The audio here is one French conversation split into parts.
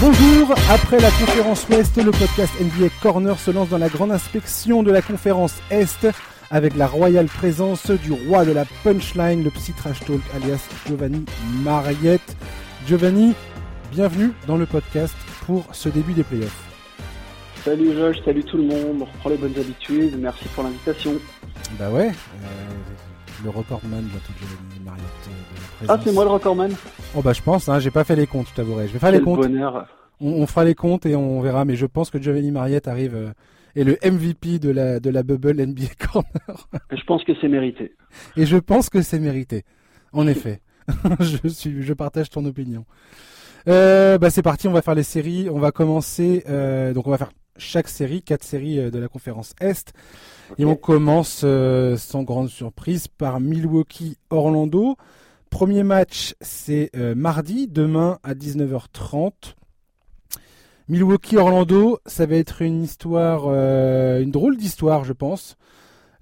Bonjour, après la conférence Ouest, le podcast NBA Corner se lance dans la grande inspection de la conférence Est avec la royale présence du roi de la punchline, le psy trash talk alias Giovanni Mariette. Giovanni, bienvenue dans le podcast pour ce début des playoffs. Salut Josh, salut tout le monde, on reprend les bonnes habitudes, merci pour l'invitation. Bah ouais, euh, le recordman bientôt Giovanni Mariette. Ah, c'est moi le recordman Oh bah je pense, hein, j'ai pas fait les comptes, je t'avouerai. Je vais faire les comptes. bonheur. On, on fera les comptes et on verra, mais je pense que Giovanni Mariette arrive euh, est le MVP de la, de la bubble NBA Corner. Je pense que c'est mérité. Et je pense que c'est mérité. En effet. je, suis, je partage ton opinion. Euh, bah c'est parti, on va faire les séries. On va commencer. euh, donc on va faire chaque série, quatre séries euh, de la conférence Est. Et on commence euh, sans grande surprise par Milwaukee-Orlando. Premier match, c'est euh, mardi, demain à 19h30. Milwaukee-Orlando, ça va être une histoire, euh, une drôle d'histoire, je pense.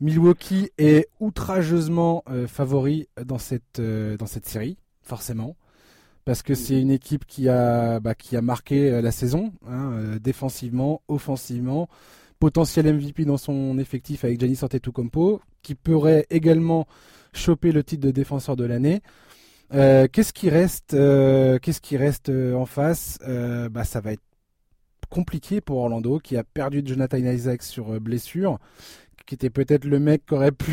Milwaukee est outrageusement euh, favori dans cette, dans cette série, forcément. Parce que c'est une équipe qui a, bah, qui a marqué la saison, hein, défensivement, offensivement. Potentiel MVP dans son effectif avec Giannis Antetokounmpo, qui pourrait également choper le titre de défenseur de l'année. Euh, qu'est-ce qui reste, euh, euh, en face bah, ça va être compliqué pour Orlando, qui a perdu Jonathan Isaac sur blessure, qui était peut-être le mec qui aurait pu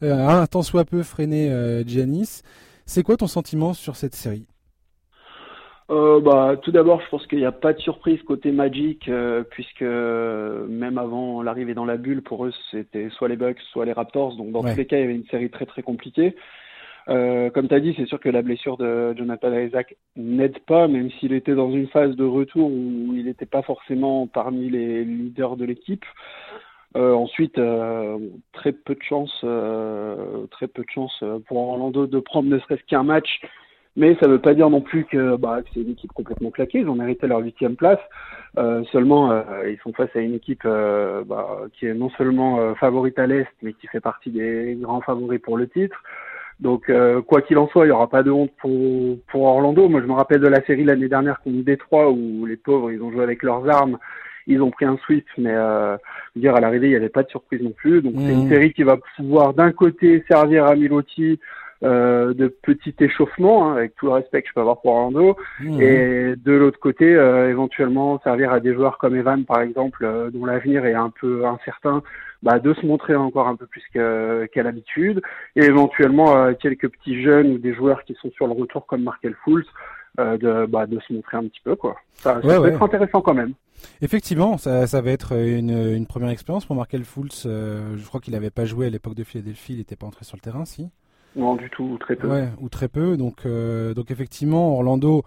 tant soit peu freiner Giannis. C'est quoi ton sentiment sur cette série? Euh, bah, tout d'abord, je pense qu'il n'y a pas de surprise côté Magic, euh, puisque euh, même avant l'arrivée dans la bulle, pour eux, c'était soit les Bucks, soit les Raptors. Donc, dans Ouais. tous les cas, il y avait une série très très compliquée. Euh, comme tu as dit, c'est sûr que la blessure de Jonathan Isaac n'aide pas, même s'il était dans une phase de retour où il n'était pas forcément parmi les leaders de l'équipe. Euh, ensuite, euh, très peu de chance, euh, très peu de chance euh, pour Orlando de prendre ne serait-ce qu'un match. Mais ça ne veut pas dire non plus que, bah, que c'est une équipe complètement claquée. Ils ont mérité leur huitième place. Euh, seulement, euh, ils sont face à une équipe euh, bah, qui est non seulement euh, favorite à l'Est, mais qui fait partie des grands favoris pour le titre. Donc, euh, quoi qu'il en soit, il n'y aura pas de honte pour, pour Orlando. Moi, je me rappelle de la série l'année dernière contre Détroit, où les pauvres, ils ont joué avec leurs armes. Ils ont pris un sweep, mais euh, dire à l'arrivée, il n'y avait pas de surprise non plus. Donc, c'est une Mhm. série qui va pouvoir d'un côté servir à Milwaukee euh, de petit échauffement, hein, avec tout le respect que je peux avoir pour Orlando, Mmh. et de l'autre côté, euh, éventuellement servir à des joueurs comme Evan, par exemple, euh, dont l'avenir est un peu incertain, bah, de se montrer encore un peu plus qu'à l'habitude, et éventuellement quelques petits jeunes ou des joueurs qui sont sur le retour comme Markel Fools, de, bah, de se montrer un petit peu. quoi. Ça, ça Ouais, peut ouais. être intéressant quand même. Effectivement, ça, ça va être une, une première expérience pour Markel Fultz. euh, je crois qu'il n'avait pas joué à l'époque de Philadelphie, il n'était pas entré sur le terrain, si? Non, du tout, très peu. Ouais, ou très peu. Donc, euh, donc effectivement, Orlando.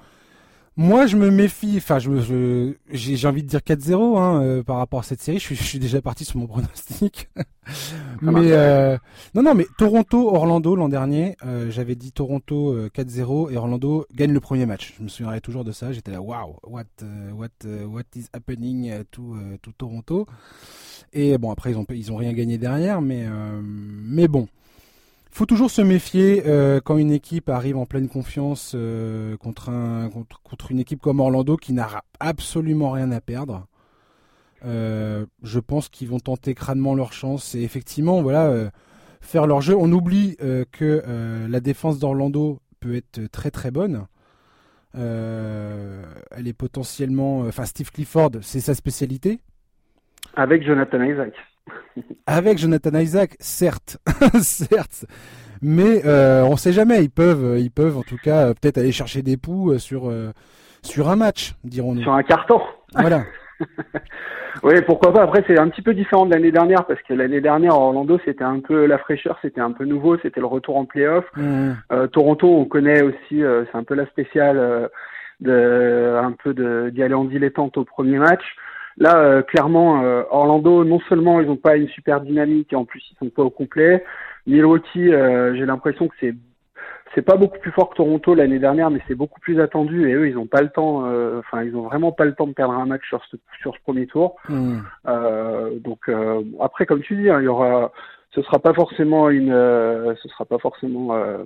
Moi, je me méfie. Enfin, je, j'ai, envie de dire 4-0 hein, euh, par rapport à cette série. Je suis, je suis déjà parti sur mon pronostic. mais euh, non, non, mais Toronto, Orlando l'an dernier, euh, j'avais dit Toronto euh, 4-0 et Orlando gagne le premier match. Je me souviendrai toujours de ça. J'étais là, waouh, what, what, what is happening to, to Toronto? Et bon, après ils ont, ils ont rien gagné derrière, mais, mais bon faut toujours se méfier euh, quand une équipe arrive en pleine confiance euh, contre, un, contre, contre une équipe comme Orlando qui n'a absolument rien à perdre. Euh, je pense qu'ils vont tenter crânement leur chance et effectivement, voilà, faire leur jeu. On oublie que la défense d'Orlando peut être très très bonne. Elle est potentiellement, enfin Steve Clifford, c'est sa spécialité. Avec Jonathan Isaac. Avec Jonathan Isaac, certes, certes, mais euh, on sait jamais. Ils peuvent, ils peuvent en tout cas euh, peut-être aller chercher des poux euh, sur euh, sur un match, dirons-nous. Sur un carton. Voilà. Oui, pourquoi pas. Après, c'est un petit peu différent de l'année dernière parce que l'année dernière, Orlando, c'était un peu la fraîcheur, c'était un peu nouveau, c'était le retour en playoff. Mmh. Euh, Toronto, on connaît aussi, euh, c'est un peu la spéciale euh, de, un peu d'y aller en dilettante au premier match. Là, euh, clairement, euh, Orlando, non seulement ils n'ont pas une super dynamique et en plus ils sont pas au complet. Milwaukee, euh, j'ai l'impression que c'est c'est pas beaucoup plus fort que Toronto l'année dernière, mais c'est beaucoup plus attendu et eux ils n'ont pas le temps, euh, enfin ils ont vraiment pas le temps de perdre un match sur ce sur ce premier tour. Mmh. Euh, donc euh, après, comme tu dis, hein, il y aura, ce sera pas forcément une, euh, ce sera pas forcément, euh,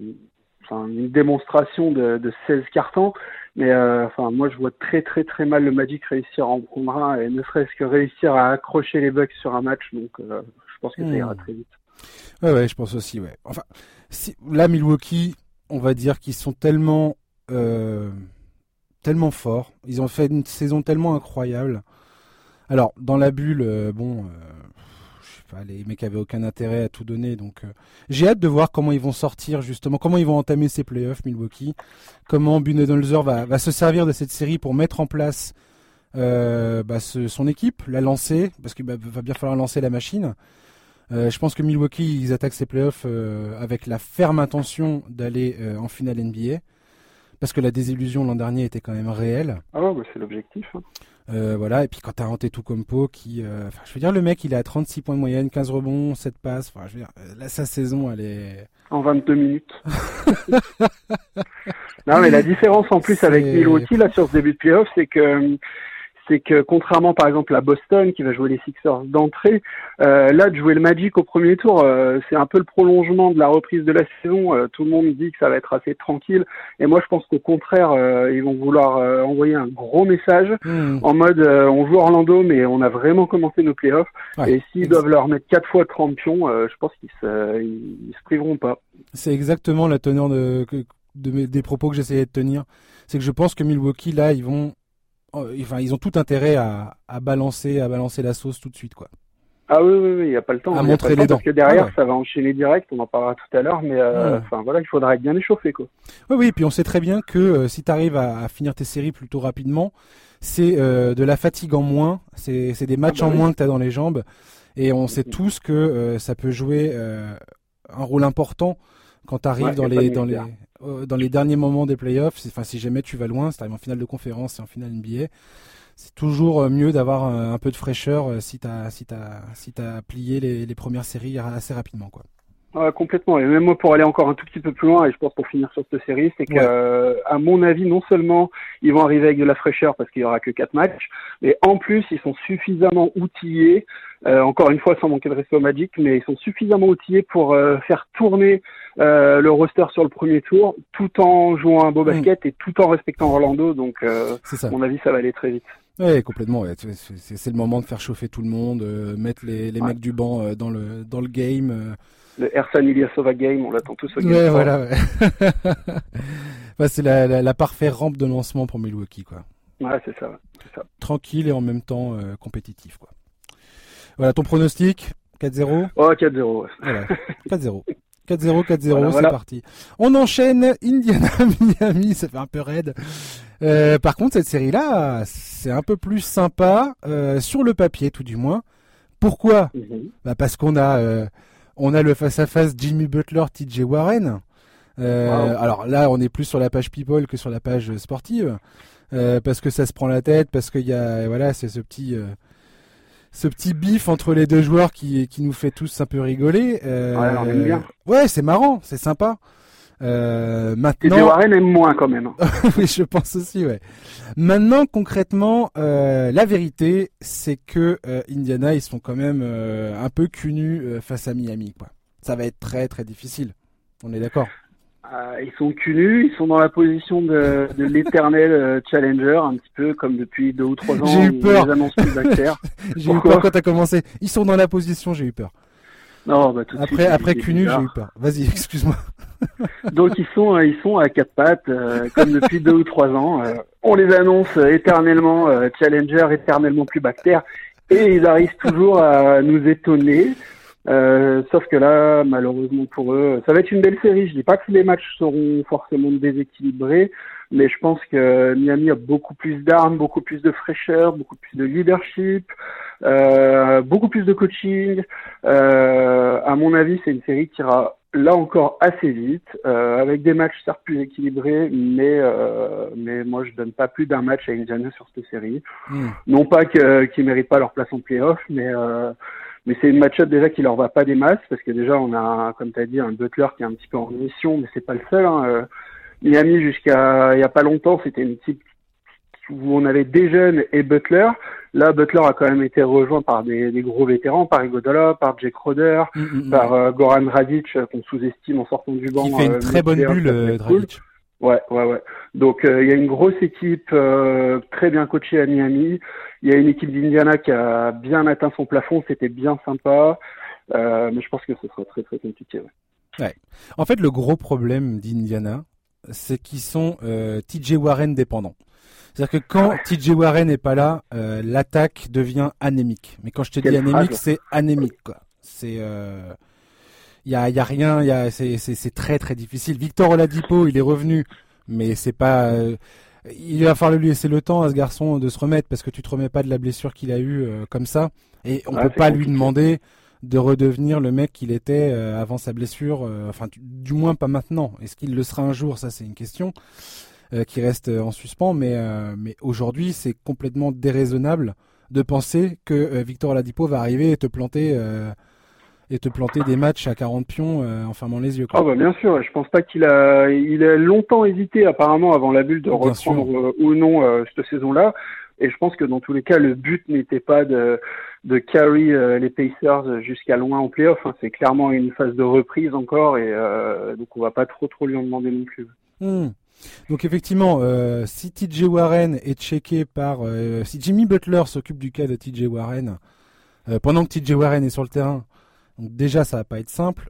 enfin une démonstration de, de 16 cartons. Mais enfin, moi, je vois très très très mal le Magic réussir à en prendre un et ne serait-ce que réussir à accrocher les Bucks sur un match. Donc, je pense que ça ira hmm. très vite. Ouais, ouais, je pense aussi, ouais. Enfin, si, là, Milwaukee, on va dire qu'ils sont tellement, euh, tellement forts. Ils ont fait une saison tellement incroyable. Alors, dans la bulle, euh, bon, euh, les mecs avaient aucun intérêt à tout donner. Donc, j'ai hâte de voir comment ils vont sortir, justement, comment ils vont entamer ces playoffs, Milwaukee. Comment Budenholzer va, va se servir de cette série pour mettre en place bah, son équipe, la lancer, parce qu'il va bien falloir lancer la machine. Euh, je pense que Milwaukee, ils attaquent ces playoffs euh, avec la ferme intention d'aller euh, en finale NBA. Parce que la désillusion l'an dernier était quand même réelle. Ah ouais, bah, c'est l'objectif. Hein. voilà, et puis quand t'as Antetokounmpo qui, enfin, je veux dire, le mec, il est à 36 points de moyenne, 15 rebonds, 7 passes. Enfin, je veux dire, là, sa saison, elle est en 22 minutes. non, mais la différence en plus avec Milwaukee là sur ce début de playoff, c'est que c'est que contrairement par exemple à Boston qui va jouer les Sixers d'entrée, euh, là de jouer le Magic au premier tour, euh, c'est un peu le prolongement de la reprise de la saison. Euh, tout le monde dit que ça va être assez tranquille, et moi je pense qu'au contraire ils vont vouloir envoyer un gros message hmm. en mode on joue Orlando mais on a vraiment commencé nos playoffs et s'ils doivent leur mettre quatre fois 30 pions, je pense qu'ils se, ils, se priveront pas. C'est exactement la teneur de, de, des propos que j'essayais de tenir. C'est que je pense que Milwaukee là ils vont enfin, ils ont tout intérêt à, balancer, à balancer la sauce tout de suite, quoi. Ah oui, oui, il n'y a pas le temps. À montrer les dents. Parce que derrière, ah ça va enchaîner direct, on en parlera tout à l'heure, mais euh, enfin voilà, il faudra être bien échauffé, quoi. Oui, oui, puis on sait très bien que euh, si tu arrives à, finir tes séries plutôt rapidement, c'est euh, de la fatigue en moins, c'est des matchs ah bah en moins que tu as dans les jambes, et on sait tous que ça peut jouer un rôle important quand tu arrives dans les, dans les, euh, dans les derniers moments des playoffs, enfin si jamais tu vas loin, si tu arrives en finale de conférence et en finale NBA, c'est toujours euh, mieux d'avoir un, peu de fraîcheur euh, si tu as, si as, si as plié les, les, premières séries assez rapidement. Quoi. Ouais, complètement. Et même moi, pour aller encore un tout petit peu plus loin, et je pense pour finir sur cette série, c'est que, à mon avis, non seulement ils vont arriver avec de la fraîcheur parce qu'il y aura que quatre matchs, mais en plus, ils sont suffisamment outillés, encore une fois sans manquer de respect au Magic, mais ils sont suffisamment outillés pour faire tourner euh, le roster sur le premier tour, tout en jouant un beau mm. basket et tout en respectant Orlando. Donc, euh, à mon avis, ça va aller très vite. Oui, complètement. C'est le moment de faire chauffer tout le monde, euh, mettre les, les mecs du banc dans le dans le game. Le Ersan Ilyasova game, on l'attend tous au game. Ouais, voilà. bah, c'est la, la, la, parfaite rampe de lancement pour Milwaukee, quoi. Ouais, c'est ça, ça, Tranquille et en même temps compétitif, quoi. Voilà, ton pronostic? 4-0 Oh, 4-0. Voilà, 4-0. 4-0, 4-0, c'est parti. On enchaîne Indiana, Miami, ça fait un peu raide. Euh, par contre, cette série-là, c'est un peu plus sympa euh, sur le papier, tout du moins. Pourquoi? Mhm. bah Parce qu'on a, euh, on a le face-à-face Jimmy Butler, TJ Warren. Alors là, on est plus sur la page People que sur la page sportive, parce que ça se prend la tête, parce qu'il y a, voilà, c'est ce petit ce petit bif entre les deux joueurs qui, qui nous fait tous un peu rigoler. Euh. Ouais, c'est marrant, c'est sympa. Euh, maintenant. Et Warren aime moins quand même. oui, je pense aussi, ouais. Maintenant, concrètement, euh, la vérité, c'est que euh, Indiana, ils sont quand même euh, un peu cunus face à Miami, quoi. Ça va être très très difficile. On est d'accord? Ils sont cunus, ils sont dans la position de, de l'éternel challenger, un petit peu comme depuis deux ou trois ans. J'ai eu peur. j'ai eu peur quand t'as commencé. Ils sont dans la position, j'ai eu peur. Non, bah, tout de après, après cunu, j'ai eu peur. Vas-y, excuse-moi. Donc ils sont, ils sont à quatre pattes, euh, comme depuis deux ou trois ans. on les annonce éternellement challenger, éternellement plus bactère, et ils arrivent toujours à nous étonner. Euh, sauf que là, malheureusement pour eux, ça va être une belle série. Je dis pas que les matchs seront forcément déséquilibrés, mais je pense que Miami a beaucoup plus d'armes, beaucoup plus de fraîcheur, beaucoup plus de leadership, euh, beaucoup plus de coaching. Euh, à mon avis, c'est une série qui ira là encore assez vite, euh, avec des matchs certes plus équilibrés, mais euh, mais moi je donne pas plus d'un match à Indiana sur cette série. Hmm. Non pas qu'ils méritent pas leur place en playoff, mais euh, mais c'est une match-up déjà qui leur va pas des masses parce que déjà on a, comme tu as dit, un Butler qui est un petit peu en mission, mais c'est pas le seul. Hein. Euh, Miami jusqu'à il y a pas longtemps, c'était une équipe où on avait des jeunes et Butler. Là, Butler a quand même été rejoint par des, des gros vétérans, par Igodola, par Jake Roder, mm, mm, mm. par euh, Goran Dragic, euh, qu'on sous-estime en sortant du banc. Qui fait une très bonne bulle, Dragic. Ouais, ouais, ouais. Donc il y a une grosse équipe très bien coachée à Miami. Il y a une équipe d'Indiana qui a bien atteint son plafond, c'était bien sympa. mais je pense que ce sera très très compliqué. Ouais. ouais. En fait, le gros problème d'Indiana, c'est qu'ils sont TJ Warren dépendants. C'est-à-dire que quand TJ Warren n'est pas là, euh, l'attaque devient anémique. Mais quand je te dis anémique, c'est anémique quoi. C'est euh, il y a, y a rien, y a, c'est, c'est, c'est très très difficile. Victor Oladipo, il est revenu, mais c'est pas. Euh, il va falloir lui laisser le temps à ce garçon de se remettre parce que tu te remets pas de la blessure qu'il a eue comme ça, et on peut pas lui demander de redevenir le mec qu'il était avant sa blessure. enfin, du moins pas maintenant. Est-ce qu'il le sera un jour? Ça, c'est une question. Euh, qui reste euh, en suspens. Mais, euh, mais aujourd'hui, c'est complètement déraisonnable de penser que Victor Ladipo va arriver et te planter et te planter des matchs à 40 pions en fermant les yeux. Quoi. Ah bah bien sûr, je pense pas qu'il a il a longtemps hésité apparemment avant la bulle de reprendre ou non cette saison-là. Et je pense que dans tous les cas, le but n'était pas de carry les Pacers jusqu'à loin en playoff. Hein. C'est clairement une phase de reprise encore et donc on va pas trop trop lui en demander non plus. Hmm. Donc effectivement, euh, si TJ Warren est checké par, euh, si Jimmy Butler s'occupe du cas de TJ Warren euh, pendant que TJ Warren est sur le terrain, donc déjà ça va pas être simple.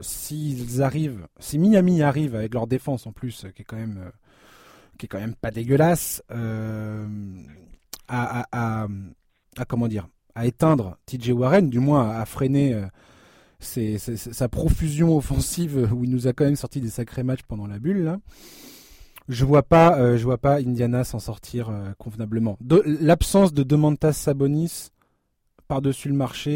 S'ils arrivent, si Miami arrive avec leur défense en plus, qui est quand même, qui est quand même pas dégueulasse, à, à, comment dire, à éteindre TJ Warren, du moins à freiner c'est sa profusion offensive où il nous a quand même sorti des sacrés matchs pendant la bulle là. Je vois pas, euh, je vois pas Indiana s'en sortir euh, convenablement. L'absence de Demantas Sabonis par-dessus le marché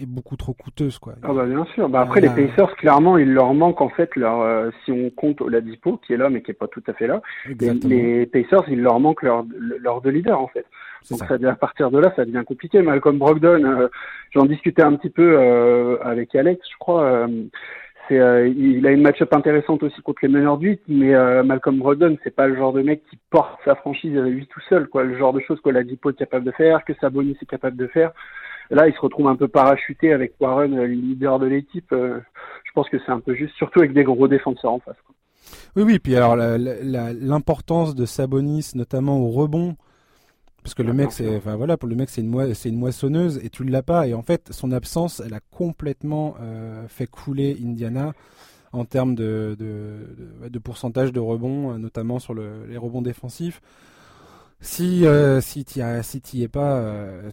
est, beaucoup trop coûteuse quoi. Ah bah bien sûr. Bah après les Pacers clairement il leur manque en fait leur euh, si on compte Oladipo qui est là mais qui est pas tout à fait là. Les, les, Pacers il leur manque leur leur deux leaders en fait. Donc ça. à partir de là, ça devient compliqué. Malcolm Brogdon, euh, j'en discutais un petit peu euh, avec Alex, je crois. Euh, il a une match-up intéressante aussi contre les meneurs de 8, mais Malcolm Brogdon, c'est pas le genre de mec qui porte sa franchise lui tout seul, quoi. Le genre de choses que la Dipo est capable de faire, que Sabonis est capable de faire. Là, il se retrouve un peu parachuté avec Warren, le leader de l'équipe. je pense que c'est un peu juste, surtout avec des gros défenseurs en face. Oui, oui. Puis alors, l'importance de Sabonis, notamment au rebond, parce que le mec, c'est, enfin voilà, pour le mec, c'est une, moissonneuse et tu l'as pas. Et en fait, son absence, elle a complètement euh, fait couler Indiana en termes de, pourcentage de rebonds, notamment sur le, les rebonds défensifs. Si euh, si tu si es pas, euh,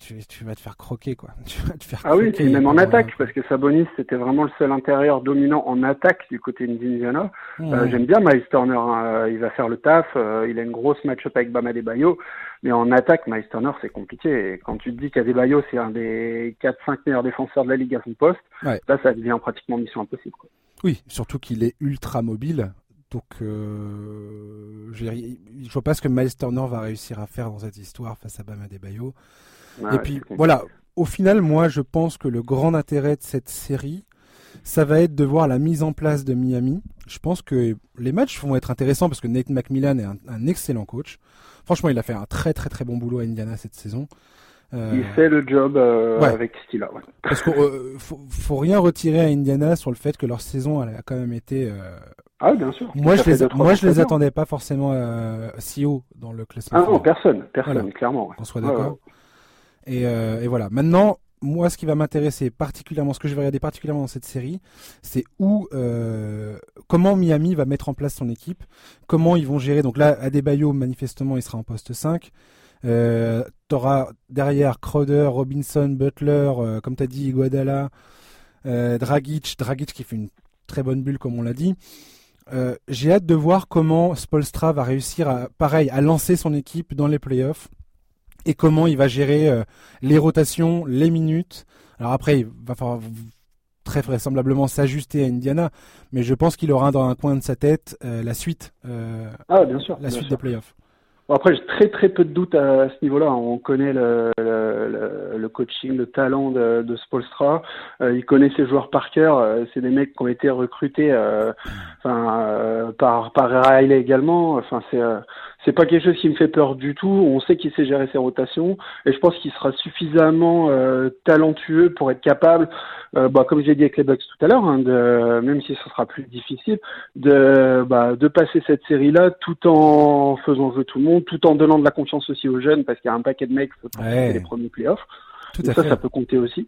tu, tu, vas te faire croquer quoi. Tu vas te faire ah oui, même en attaque parce que Sabonis c'était vraiment le seul intérieur dominant en attaque du côté d'Indiana. Euh, j'aime bien Miles Turner, hein. il va faire le taf, il a une grosse match-up avec Bama Bayo, mais en attaque Miles Turner c'est compliqué. Et quand tu te dis qu'Adebayo c'est un des 4-5 meilleurs défenseurs de la ligue à son poste, là ça devient pratiquement mission impossible. Quoi. Oui, surtout qu'il est ultra mobile. Donc, euh, je, ne vois pas ce que Miles Turner va réussir à faire dans cette histoire face à Bama Debayo. et puis, voilà, au final, moi, je pense que le grand intérêt de cette série, ça va être de voir la mise en place de Miami. Je pense que les matchs vont être intéressants parce que Nate McMillan est un, excellent coach. Franchement, il a fait un très très très bon boulot à Indiana cette saison. Euh, il fait le job euh, avec ce Ouais. Parce qu'il faut, rien retirer à Indiana sur le fait que leur saison elle a quand même été ah, bien sûr. Moi, je les, moi, je les attendais pas forcément euh, si haut dans le classement. Ah non, personne, personne, clairement. Qu'on soit d'accord. Et, euh, et, voilà. Maintenant, moi, ce qui va m'intéresser particulièrement, ce que je vais regarder particulièrement dans cette série, c'est où, euh, comment Miami va mettre en place son équipe, comment ils vont gérer. Donc là, Adebayo, manifestement, il sera en poste 5. Euh, T'auras derrière Crowder, Robinson, Butler, euh, comme tu as dit, Iguadala, euh, Dragic, Dragic qui fait une très bonne bulle, comme on l'a dit. Euh, j'ai hâte de voir comment Spolstra va réussir à, pareil, à lancer son équipe dans les playoffs et comment il va gérer euh, les rotations, les minutes. Alors après, il va falloir très vraisemblablement s'ajuster à Indiana, mais je pense qu'il aura dans un coin de sa tête euh, la suite, ah, bien sûr, la suite des playoffs. Bon, après, j'ai très très peu de doutes à, ce niveau-là. On connaît le, le, le, coaching, le talent de, de Spolstra. Euh, il connaît ses joueurs par cœur. Euh, c'est des mecs qui ont été recrutés euh, enfin, euh, par, par Riley également. Enfin, c'est c'est pas quelque chose qui me fait peur du tout. On sait qu'il sait gérer ses rotations et je pense qu'il sera suffisamment euh, talentueux pour être capable, euh, bah, comme j'ai dit avec les Bucks tout à l'heure, hein, de, même si ce sera plus difficile, de, bah, de passer cette série-là tout en faisant jouer tout le monde, tout en donnant de la confiance aussi aux jeunes parce qu'il y a un paquet de mecs pour ouais. les premiers playoffs. Tout ça, ça peut compter aussi.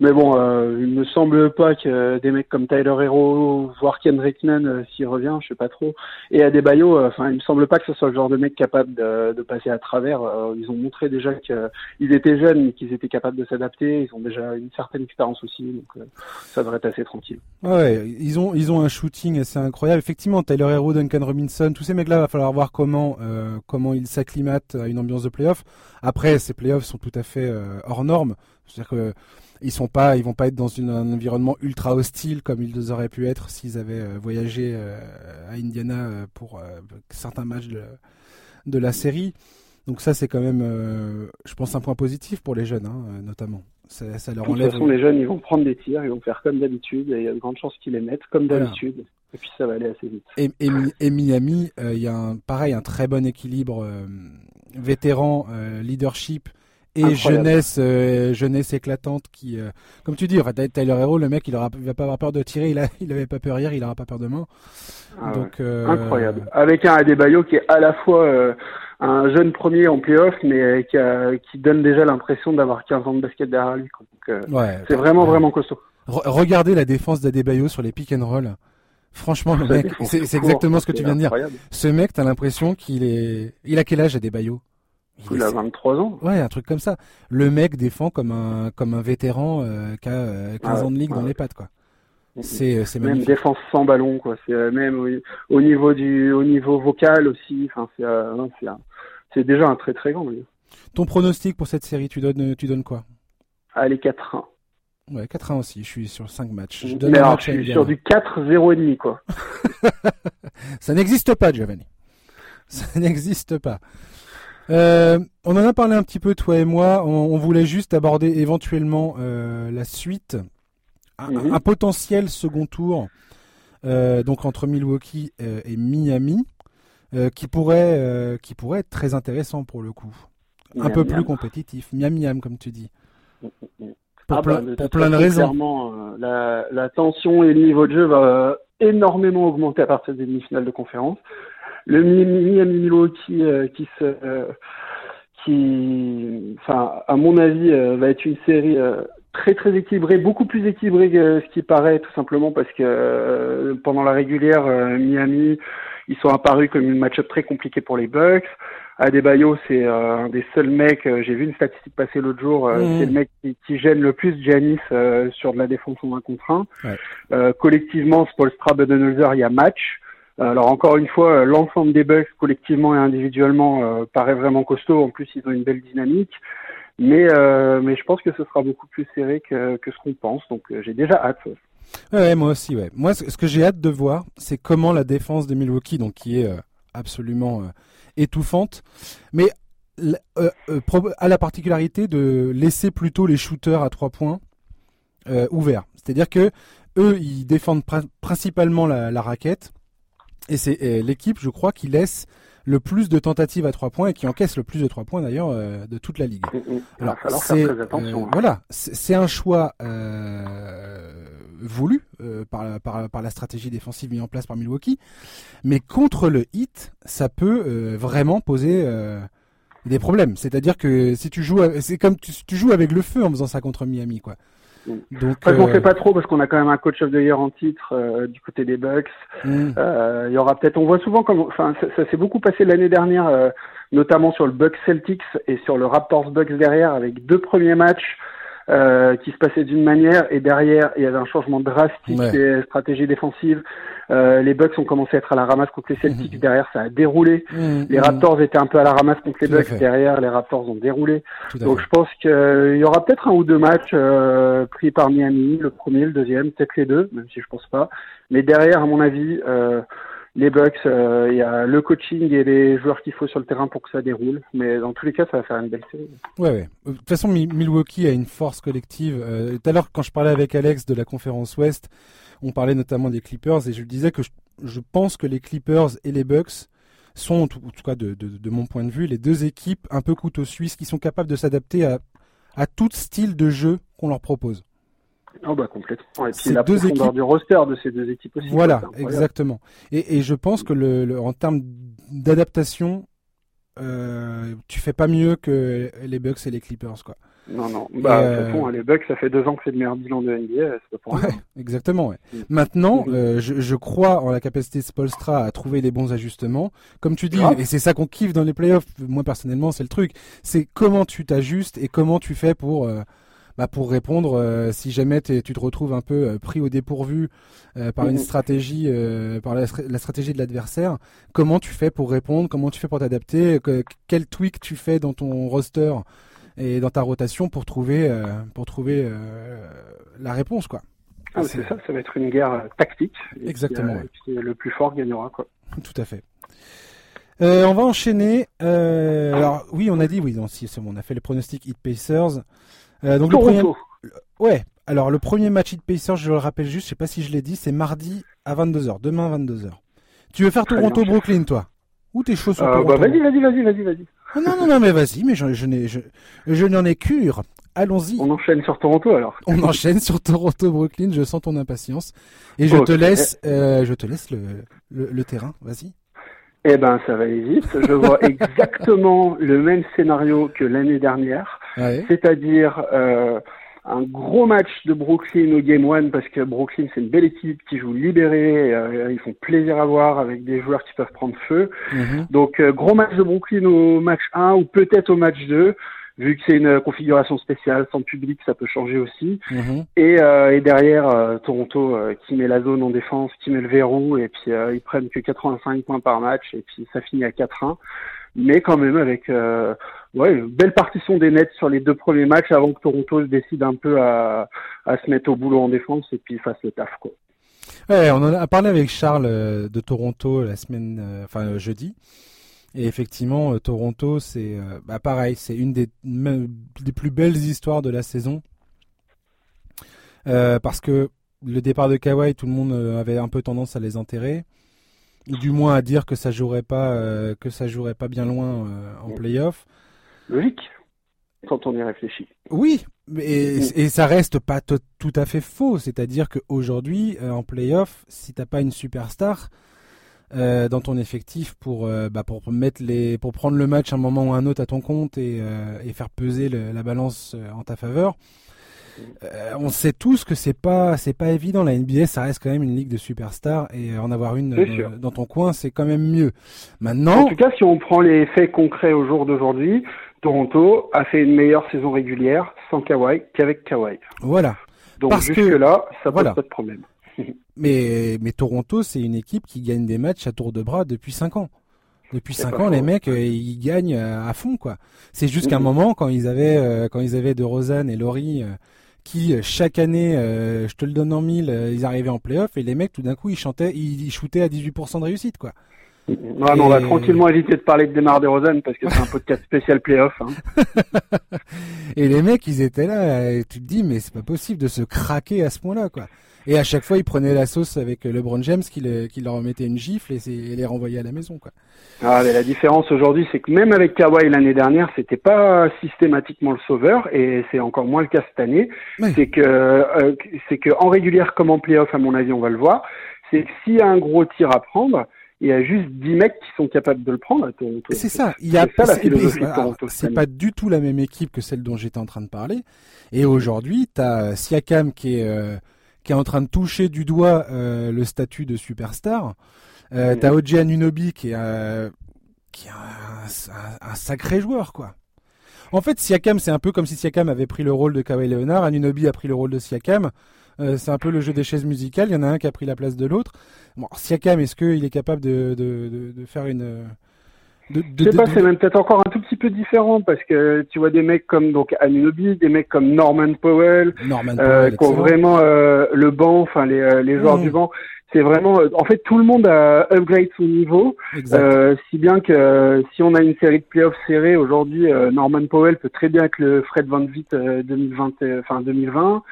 Mais bon, euh, il me semble pas que des mecs comme Tyler Hero, voire Kendrick Nunn, euh, s'il revient, je sais pas trop, et Adebayo, euh, enfin, il me semble pas que ce soit le genre de mec capable de, de passer à travers. Euh, ils ont montré déjà qu'ils étaient jeunes, qu'ils étaient capables de s'adapter. Ils ont déjà une certaine expérience aussi, donc ça devrait être assez tranquille. Ouais, ils ont ils ont un shooting assez incroyable. Effectivement, Tyler Hero, Duncan Robinson, tous ces mecs-là, va falloir voir comment comment ils s'acclimatent à une ambiance de playoff. Après, ces playoffs sont tout à fait hors normes. C'est-à-dire que ils sont pas, ils vont pas être dans une, un environnement ultra hostile comme ils auraient pu être s'ils avaient euh, voyagé euh, à Indiana euh, pour certains matchs de, de, la série. Donc ça, c'est quand même, je pense, un point positif pour les jeunes, hein, notamment. Ça, ça leur de toute façon, les jeunes, ils vont prendre des tirs, ils vont faire comme d'habitude, et il y a de grandes chances qu'ils les mettent comme d'habitude. Et puis ça va aller assez vite. Et, et, Miami, il y a un, pareil un très bon équilibre vétéran, leadership et jeunesse euh, jeunesse éclatante qui euh, comme tu dis enfin Tyler Hero le mec il aura va pas avoir peur de tirer. Il a, il avait pas peur hier il aura pas peur demain. Ah donc euh, incroyable. Avec un Adebayo qui est à la fois un jeune premier en playoff mais qui, qui donne déjà l'impression d'avoir 15 ans de basket derrière lui ouais, c'est vraiment vraiment costaud. Regardez la défense d'Adebayo sur les pick and roll. Franchement, le mec, c'est exactement ce que tu viens de dire. Ce mec, t'as l'impression qu'il est, il a quel âge Adebayo? Il, a 23 ans. Ouais, un truc comme ça. Le mec défend comme un, comme un vétéran euh, qui a 15 euh, ans de ligue dans les pattes, quoi. C'est, euh, c'est même défense sans ballon, quoi. C'est euh, même au, niveau du, au niveau vocal aussi. Enfin, c'est, c'est, c'est déjà un très très grand. Ton pronostic pour cette série, tu donnes, tu donnes quoi? Allez, 4-1. Ouais, 4-1 aussi. Je suis sur 5 matchs. Je, donne Mais alors, je suis sur du 4-0 et demi, quoi. ça n'existe pas, Giovanni. Ça n'existe pas. Euh, on en a parlé un petit peu toi et moi. On, voulait juste aborder éventuellement euh, la suite, mhm. un, potentiel second tour, euh, donc entre Milwaukee et Miami, qui pourrait qui pourrait être très intéressant pour le coup, un peu plus compétitif. Miami, comme tu dis. Pour, ah plein, bah, plein de raisons. Clairement, la, la, tension et le niveau de jeu va énormément augmenter à partir des demi-finales de conférence le Miami Milwaukee euh, qui se euh, qui enfin à mon avis euh, va être une série très très équilibrée, beaucoup plus équilibrée que ce qui paraît tout simplement parce que pendant la régulière Miami ils sont apparus comme une match-up très compliqué pour les Bucks. Adebayo, c'est un des seuls mecs, j'ai vu une statistique passer l'autre jour, mmh. c'est le mec qui, gêne le plus Giannis sur de la défense en un contre un. collectivement, Spolstra, Budenholzer, il y a match. Alors encore une fois, l'ensemble des Bucks collectivement et individuellement euh, paraît vraiment costaud. En plus, ils ont une belle dynamique. Mais, euh, mais je pense que ce sera beaucoup plus serré que, ce qu'on pense. Donc euh, j'ai déjà hâte. Ouais, moi aussi. Ouais. Moi, ce que j'ai hâte de voir, c'est comment la défense de Milwaukee, donc qui est absolument étouffante, mais a la particularité de laisser plutôt les shooters à trois points ouverts. C'est-à-dire que eux, ils défendent principalement la raquette et c'est l'équipe, je crois, qui laisse le plus de tentatives à trois points et qui encaisse le plus de trois points d'ailleurs euh, de toute la ligue. Mm, mm. Alors, c'est euh, hein. voilà, c'est un choix euh, voulu euh, par, par, par, la stratégie défensive mise en place par Milwaukee, mais contre le hit, ça peut euh, vraiment poser des problèmes. C'est-à-dire que si tu joues, c'est comme tu, tu, joues avec le feu en faisant ça contre Miami, quoi. Donc, enfin, on fait pas trop parce qu'on a quand même un coach of the year en titre euh, du côté des Bucks. Mm. Euh, il y aura peut-être, on voit souvent comme, enfin, ça, s'est beaucoup passé l'année dernière, euh, notamment sur le Bucks Celtics et sur le Raptors Bucks derrière, avec deux premiers matchs euh, qui se passait d'une manière et derrière il y avait un changement drastique des stratégies défensives. Euh, les Bucks ont commencé à être à la ramasse contre les Celtics, mhm. derrière ça a déroulé. Mhm. Les Raptors étaient un peu à la ramasse contre les Bucks, derrière les Raptors ont déroulé. Donc je pense qu'il y aura peut-être un ou deux matchs euh, pris par Miami, le premier, le deuxième, peut-être les deux, même si je pense pas. Mais derrière, à mon avis, euh, les Bucks, euh, il y a le coaching et les joueurs qu'il faut sur le terrain pour que ça déroule. Mais dans tous les cas, ça va faire une belle série. Ouais. De toute façon, Milwaukee a une force collective. Euh, tout à l'heure, quand je parlais avec Alex de la conférence Ouest, on parlait notamment des Clippers et je disais que je, pense que les Clippers et les Bucks sont, en tout cas de, mon point de vue, les deux équipes un peu couteau suisse qui sont capables de s'adapter à tout style de jeu qu'on leur propose. Oh bah complètement. Et puis la deux équipes... du roster de ces deux équipes aussi. Voilà, exactement. Et, et, je pense que le, en termes d'adaptation, euh, tu fais pas mieux que les Bucks et les Clippers, quoi. Non, non. Bah, de toute façon, euh, les Bucks, ça fait deux ans que c'est le meilleur bilan de NBA. Pas ouais, exactement. Ouais. Mm. Maintenant, mm. euh, je, je, crois en la capacité de Spolstra à trouver les bons ajustements. Comme tu dis, et c'est ça qu'on kiffe dans les playoffs. Moi, personnellement, c'est le truc. C'est comment tu t'ajustes et comment tu fais pour euh, bah, pour répondre euh, si jamais tu te retrouves un peu euh, pris au dépourvu euh, par une mhm. stratégie, par la, stratégie de l'adversaire. Comment tu fais pour répondre Comment tu fais pour t'adapter Quel tweak tu fais dans ton roster et dans ta rotation pour trouver pour trouver la réponse quoi. Ah, c'est ça, ça va être une guerre tactique. Exactement. le plus fort gagnera quoi. Tout à fait. on va enchaîner. alors oui, on a dit oui, si, on a fait le pronostic Hit Pacers. Euh, donc le premier... Ouais, alors le premier match de Pacers, je le rappelle juste, je sais pas si je l'ai dit, c'est mardi à 22h, demain à 22h. Tu veux faire Toronto-Brooklyn, toi? Ou t'es chaud sur euh, Toronto bah, Vas-y, vas-y, vas-y, vas-y, vas-y. Ah, non, non, non, mais vas-y, mais je, je, n'ai, je, je n'en ai cure. Allons-y. On enchaîne sur Toronto alors. On enchaîne sur Toronto-Brooklyn, je sens ton impatience. Et je te laisse, euh, je te laisse le, le, le terrain, vas-y. Eh ben, ça va aller vite. Je vois exactement le même scénario que l'année dernière, c'est-à-dire euh, un gros match de Brooklyn au Game One parce que Brooklyn c'est une belle équipe qui joue libéré, euh, ils font plaisir à voir avec des joueurs qui peuvent prendre feu. Mhm. Donc euh, gros match de Brooklyn au match 1 ou peut-être au match 2 vu que c'est une configuration spéciale sans public, ça peut changer aussi. Mhm. Et, euh, et, derrière, euh, Toronto euh, qui met la zone en défense, qui met le verrou, et puis ils prennent que 85 points par match, et puis ça finit à 4-1. Mais quand même avec ouais, une belle partition des Nets sur les deux premiers matchs avant que Toronto se décide un peu à, à se mettre au boulot en défense et puis fasse le taf. Quoi. Ouais, on en a parlé avec Charles de Toronto la semaine, enfin jeudi. Et effectivement, euh, Toronto, c'est euh, bah, pareil, c'est une des, des, plus belles histoires de la saison. Euh, parce que le départ de Kawhi, tout le monde avait un peu tendance à les enterrer, ou du moins à dire que ça jouerait pas, que ça jouerait pas bien loin en playoff. Logique, quand on y réfléchit. Oui, mais, et, ça reste pas tout à fait faux. C'est-à-dire qu'aujourd'hui, en playoff, si t'as pas une superstar, euh, dans ton effectif pour euh, bah, pour mettre les pour prendre le match un moment ou un autre à ton compte et, euh, et faire peser la balance en ta faveur. on sait tous que c'est pas c'est pas évident la NBA ça reste quand même une ligue de superstars et en avoir une dans, ton coin c'est quand même mieux. Maintenant En tout cas si on prend les faits concrets au jour d'aujourd'hui, Toronto a fait une meilleure saison régulière sans Kawhi qu'avec Kawhi. Voilà. Donc jusque là ça pose pas de problème. mais, mais Toronto, c'est une équipe qui gagne des matchs à tour de bras depuis 5 ans. Depuis 5 ans, les mecs, euh, ils gagnent euh, à fond, quoi. C'est juste qu'à un mhm. moment, quand ils avaient, euh, quand ils avaient de Rosanne et Laurie, qui chaque année, je te le donne en mille, ils arrivaient en playoff et les mecs, tout d'un coup, ils chantaient, ils, shootaient à 18% de réussite, quoi. Non, on va tranquillement éviter de parler de Demar Rosanne parce que c'est un podcast spécial playoff. Hein. et les mecs, ils étaient là, et tu te dis, mais c'est pas possible de se craquer à ce point-là, quoi. Et à chaque fois, ils prenaient la sauce avec LeBron James qui, qui leur remettait une gifle et, les renvoyait à la maison. Quoi. Ah, mais la différence aujourd'hui, c'est que même avec Kawhi l'année dernière, c'était pas systématiquement le sauveur et c'est encore moins le cas cette année. C'est que euh, c'est que en régulière comme en playoff, à mon avis, on va le voir. C'est que s'il y a un gros tir à prendre, il y a juste 10 mecs qui sont capables de le prendre. C'est ça. Il y a pas C'est pas du tout la même équipe que celle dont j'étais en train de parler. Et aujourd'hui, tu as Siakam qui est euh, qui est en train de toucher du doigt euh, le statut de superstar. Euh, T'as Oji Anunobi qui est, euh, qui est un, sacré joueur, quoi. En fait, Siakam, c'est un peu comme si Siakam avait pris le rôle de Kawhi Leonard, Anunobi a pris le rôle de Siakam. Euh, c'est un peu le jeu des chaises musicales. Il y en a un qui a pris la place de l'autre. Bon, Siakam, est-ce qu'il est capable de, de, de, de faire une de, de, je sais pas, c'est même peut-être encore un tout petit peu différent parce que tu vois des mecs comme donc Anunoby, des mecs comme Norman Powell, Norman euh, qui ont vraiment euh, le banc, enfin les, euh, les joueurs mmh. du banc. C'est vraiment, en fait, tout le monde a upgrade son niveau, si bien que si on a une série de playoffs serrés aujourd'hui, Norman Powell peut très bien être le Fred Van Vliet 2020, enfin 2020.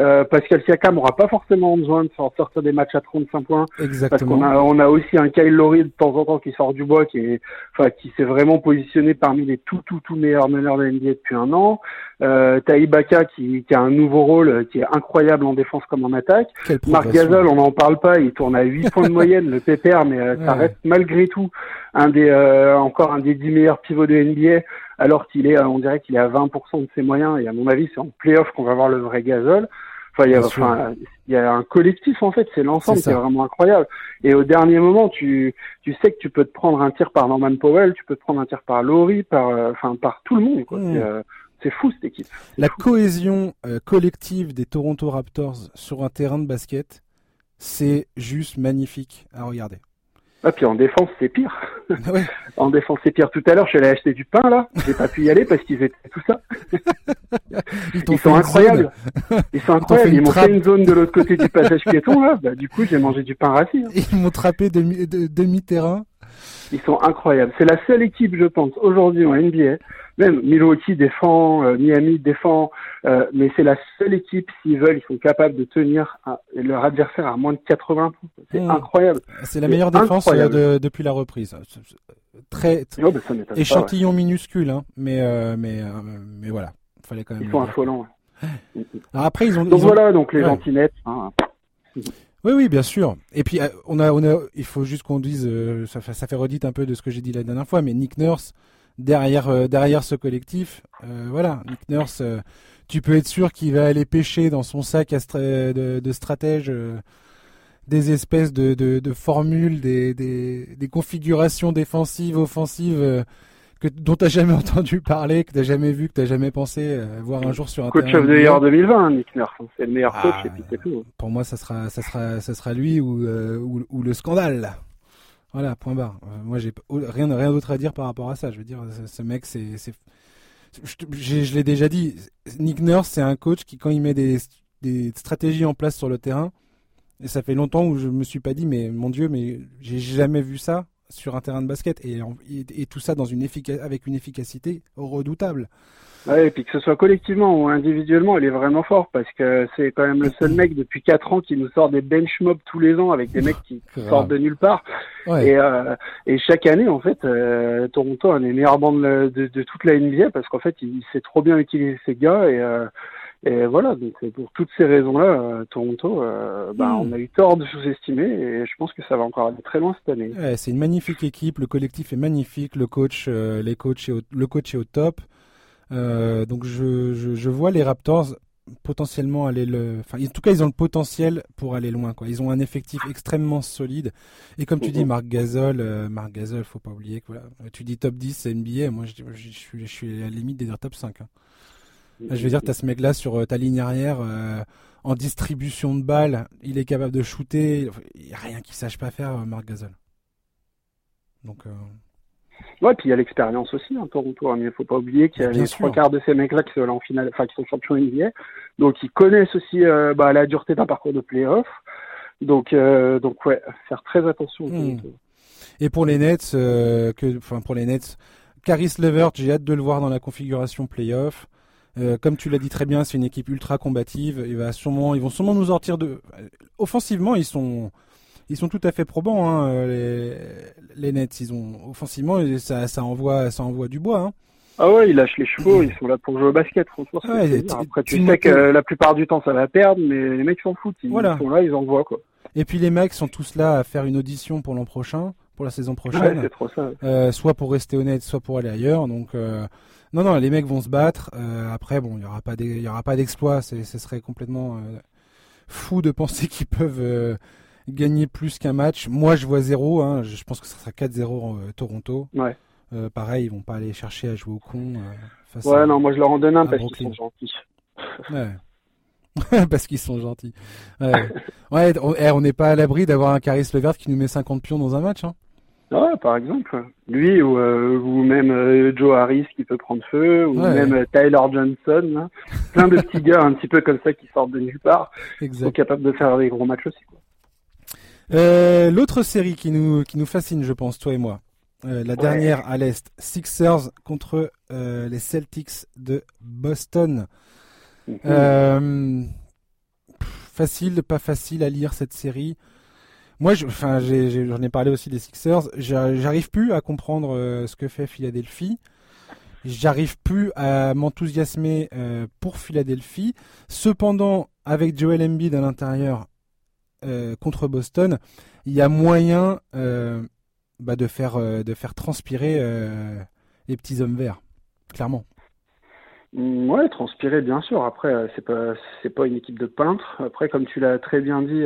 Euh, Pascal Siakam n'aura pas forcément besoin de sortir des matchs à 35 points. Exactement. Parce qu'on a, on a aussi un Kyle Lowry de temps en temps qui sort du bois, qui est, enfin, qui s'est vraiment positionné parmi les tout, tout, tout meilleurs meneurs de NBA depuis un an. Euh, Taïbaka qui, qui a un nouveau rôle qui est incroyable en défense comme en attaque. Marc Gasol, on n'en parle pas, il tourne à 8 points de moyenne, le PPR, mais euh, ça reste malgré tout un des, euh, encore un des 10 meilleurs pivots de NBA alors qu'il est, on dirait qu'il est à 20% de ses moyens, et à mon avis, c'est en playoff qu'on va voir le vrai gazole. Enfin, il y a, enfin, il y a un collectif en fait, c'est l'ensemble qui est vraiment incroyable. Et au dernier moment, tu, tu sais que tu peux te prendre un tir par Norman Powell, tu peux te prendre un tir par Laurie, par, euh, enfin, par tout le monde. Quoi. Mmh. Euh, c'est fou cette équipe. La cohésion euh, collective des Toronto Raptors sur un terrain de basket, c'est juste magnifique à regarder. Ah, puis en défense, c'est pire. en défense, c'est pire. Tout à l'heure, je suis allé acheter du pain, là. J'ai pas pu y aller parce qu'ils étaient tout ça. Ils, sont incroyables. Ils sont incroyables. Ils m'ont fait une zone de l'autre côté du passage piéton, là. Bah, du coup, j'ai mangé du pain rassis. Hein. Ils m'ont trappé demi-terrain. Ils sont incroyables. C'est la seule équipe, je pense, aujourd'hui en NBA. Même Milwaukee défend, euh, Miami défend, euh, mais c'est la seule équipe, s'ils veulent, ils sont capables de tenir leur adversaire à moins de 80 points. C'est hmm. incroyable. C'est la meilleure défense euh, depuis la reprise. Très, échantillon minuscule, hein, mais mais mais voilà, fallait quand même. Ils sont affolants. après ils ont. Donc voilà, donc les ouais. Hein. Oui, oui, bien sûr. Et puis on a, on a, il faut juste qu'on dise, ça, ça fait redite un peu de ce que j'ai dit la dernière fois, mais Nick Nurse, derrière, euh, derrière ce collectif. Euh, voilà, Nick Nurse, euh, tu peux être sûr qu'il va aller pêcher dans son sac de, de stratège des espèces de, de, formules, des, des, des, configurations défensives, offensives que, dont tu n'as jamais entendu parler, que tu n'as jamais vu, que tu n'as jamais pensé voir un jour sur un coach of the year 2020, Nick Nurse. Hein. C'est le meilleur coach ah, et puis c'est tout. Pour moi, ça sera, ça sera, ça sera lui ou, ou, ou le scandale. Voilà, point barre. Euh, moi, j'ai rien, rien d'autre à dire par rapport à ça. Je veux dire, ce, mec, c'est, je, l'ai déjà dit. Nick Nurse, c'est un coach qui, quand il met des, stratégies en place sur le terrain, et ça fait longtemps où je me suis pas dit, mais mon Dieu, mais j'ai jamais vu ça sur un terrain de basket et, tout ça dans avec une efficacité redoutable. Ouais, et puis que ce soit collectivement ou individuellement, il est vraiment fort parce que c'est quand même le seul mec depuis 4 ans qui nous sort des bench mobs tous les ans avec des mecs qui sortent de nulle part. Et, euh, et chaque année, en fait, euh, Toronto a une des bandes de, de, toute la NBA parce qu'en fait, il, sait trop bien utiliser ses gars et, euh, et voilà. Donc pour toutes ces raisons-là, Toronto, bah, hmm. on a eu tort de sous-estimer et je pense que ça va encore aller très loin cette année. Ouais, c'est une magnifique équipe, le collectif est magnifique, le coach, les coachs le coach est au top. Euh, donc je, je, je, vois les Raptors potentiellement aller le enfin en tout cas ils ont le potentiel pour aller loin quoi. Ils ont un effectif extrêmement solide. Et comme tu dis Marc Gasol euh, Marc Gasol faut pas oublier que voilà tu dis top 10 NBA moi je, je, suis, je suis à la limite des top 5 hein. je veux dire tu as ce mec là sur euh, ta ligne arrière euh, en distribution de balles il est capable de shooter il n'y a rien qu'il sache pas faire Marc Gasol. Donc Ouais, puis il y a l'expérience aussi, hein, Toronto. Il ne faut pas oublier qu'il y a les trois quarts de ces mecs-là qui sont en finale, enfin qui sont champions NBA. Donc ils connaissent aussi euh, bah, la dureté d'un parcours de playoff. Donc, euh, donc ouais, faire très attention. Hmm. Et pour les Nets, euh, que, enfin pour les Nets, Caris Levert, j'ai hâte de le voir dans la configuration playoff. Euh, comme tu l'as dit très bien, c'est une équipe ultra combative. Il va sûrement, ils vont sûrement nous sortir de. Offensivement, ils sont ils sont tout à fait probants, hein, les, les Nets. Ils ont offensivement, ça, ça envoie, ça envoie du bois. Hein. Ah ouais, ils lâchent les chevaux, ils sont là pour jouer au basket, franchement. Après, tu, sais que la plupart du temps, ça va perdre, mais les mecs s'en foutent. Ils sont là, ils envoient, quoi. Et puis les mecs sont tous là à faire une audition pour l'an prochain, pour la saison prochaine. Ouais, trop ça. Euh, soit pour rester honnête, soit pour aller ailleurs. Donc, euh, non, non, les mecs vont se battre. Euh, après, bon, il y aura pas, il y aura pas d'exploit. Ce serait complètement fou de penser qu'ils peuvent gagner plus qu'un match. Moi, je vois 0. Hein. Je pense que ça sera 4-0 euh, Toronto. Ouais. Euh, pareil, ils vont pas aller chercher à jouer au con. Euh, ouais, non, moi je leur en donne un parce qu'ils sont gentils. Ouais. parce qu'ils sont gentils. Ouais, ouais eh, on n'est pas à l'abri d'avoir un Caris Levert qui nous met 50 pions dans un match. Hein. Ouais, par exemple. Lui ou, ou même Joe Harris qui peut prendre feu, ou même Tyler Johnson. Hein. Plein de petits gars un petit peu comme ça qui sortent de nulle part. Exact. sont capables de faire des gros matchs aussi. Quoi. Euh, l'autre série qui nous, qui nous fascine, je pense, toi et moi, euh, la dernière à l'Est, Sixers contre euh, les Celtics de Boston. Mhm. facile, pas facile à lire cette série. Moi, enfin, j'en ai, parlé aussi des Sixers. J'arrive plus à comprendre euh, ce que fait Philadelphie. J'arrive plus à m'enthousiasmer euh, pour Philadelphie. Cependant, avec Joel Embiid à l'intérieur euh, contre Boston, il y a moyen bah, de faire de faire transpirer les petits hommes verts, clairement. Mm, ouais, transpirer bien sûr. Après, c'est pas c'est pas une équipe de peintres. Après, comme tu l'as très bien dit,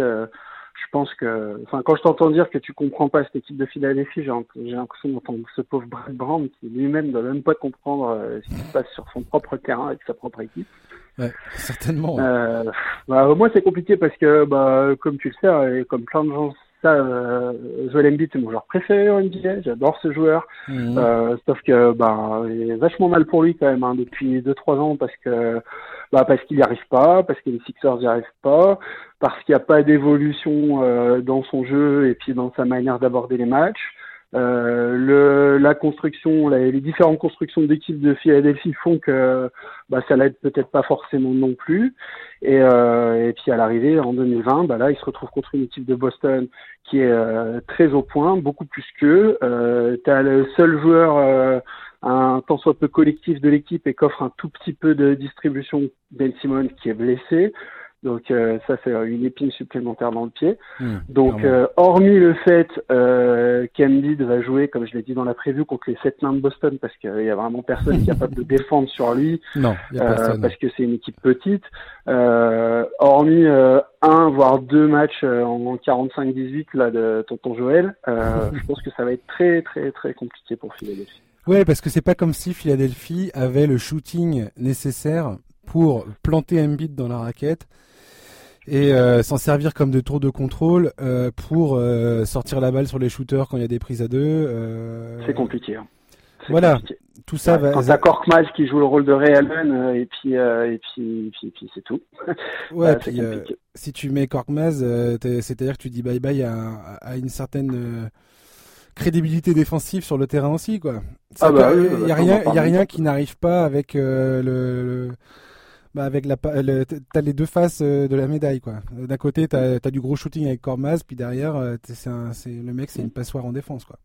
je pense que, enfin, quand je t'entends dire que tu comprends pas cette équipe de Philadelphie, j'ai l'impression d'entendre ce pauvre Brad Brown qui lui-même ne doit même pas comprendre euh, ce qui se passe sur son propre terrain avec sa propre équipe. Ouais, certainement. Euh, bah, moi, c'est compliqué parce que, bah, comme tu le sais, et comme plein de gens ça, euh, Joel Embiid, c'est mon joueur préféré en NBA. J'adore ce joueur. Mhm. Euh, sauf que, bah, il est vachement mal pour lui quand même hein, depuis 2-3 ans parce que, bah, parce qu'il n'y arrive pas, parce que les Sixers n'y arrivent pas, parce qu'il n'y a pas d'évolution euh, dans son jeu et puis dans sa manière d'aborder les matchs. Euh, le, la construction, les différentes constructions d'équipes de Philadelphie font que bah, ça l'aide peut-être pas forcément non plus. Et, euh, puis à l'arrivée en 2020, bah là, il se retrouve contre une équipe de Boston qui est euh, très au point, beaucoup plus qu'eux. Euh, tu as le seul joueur, euh, un tant soit peu collectif de l'équipe et qu'offre un tout petit peu de distribution, Ben Simon, qui est blessé. Donc euh, ça c'est une épine supplémentaire dans le pied. Hmm, Donc euh, hormis le fait euh, qu'Embiid va jouer, comme je l'ai dit dans la prévue, contre les sept nains de Boston, parce qu'il y a vraiment personne capable de défendre sur lui, non, parce que c'est une équipe petite. hormis un voire deux matchs en 45-18 là de Tonton Joël, je pense que ça va être très très très compliqué pour Philadelphie. Ouais, parce que c'est pas comme si Philadelphie avait le shooting nécessaire pour planter Embiid dans la raquette et euh, s'en servir comme de tour de contrôle euh, pour euh, sortir la balle sur les shooters quand il y a des prises à deux. C'est compliqué. Hein. Voilà, tout ça va. Quand t'as Korkmaz qui joue le rôle de Ray Allen et puis et puis et puis, c'est tout. ouais, puis, si tu mets Korkmaz, c'est-à-dire que tu dis bye bye à, à une certaine crédibilité défensive sur le terrain aussi quoi. Ah bah, il y a bah, rien, il y a rien qui n'arrive pas avec le bah avec la, t'as les deux faces euh, de la médaille quoi. D'un côté t'as as du gros shooting avec Kormaz, puis derrière euh, c'est le mec c'est une passoire en défense quoi.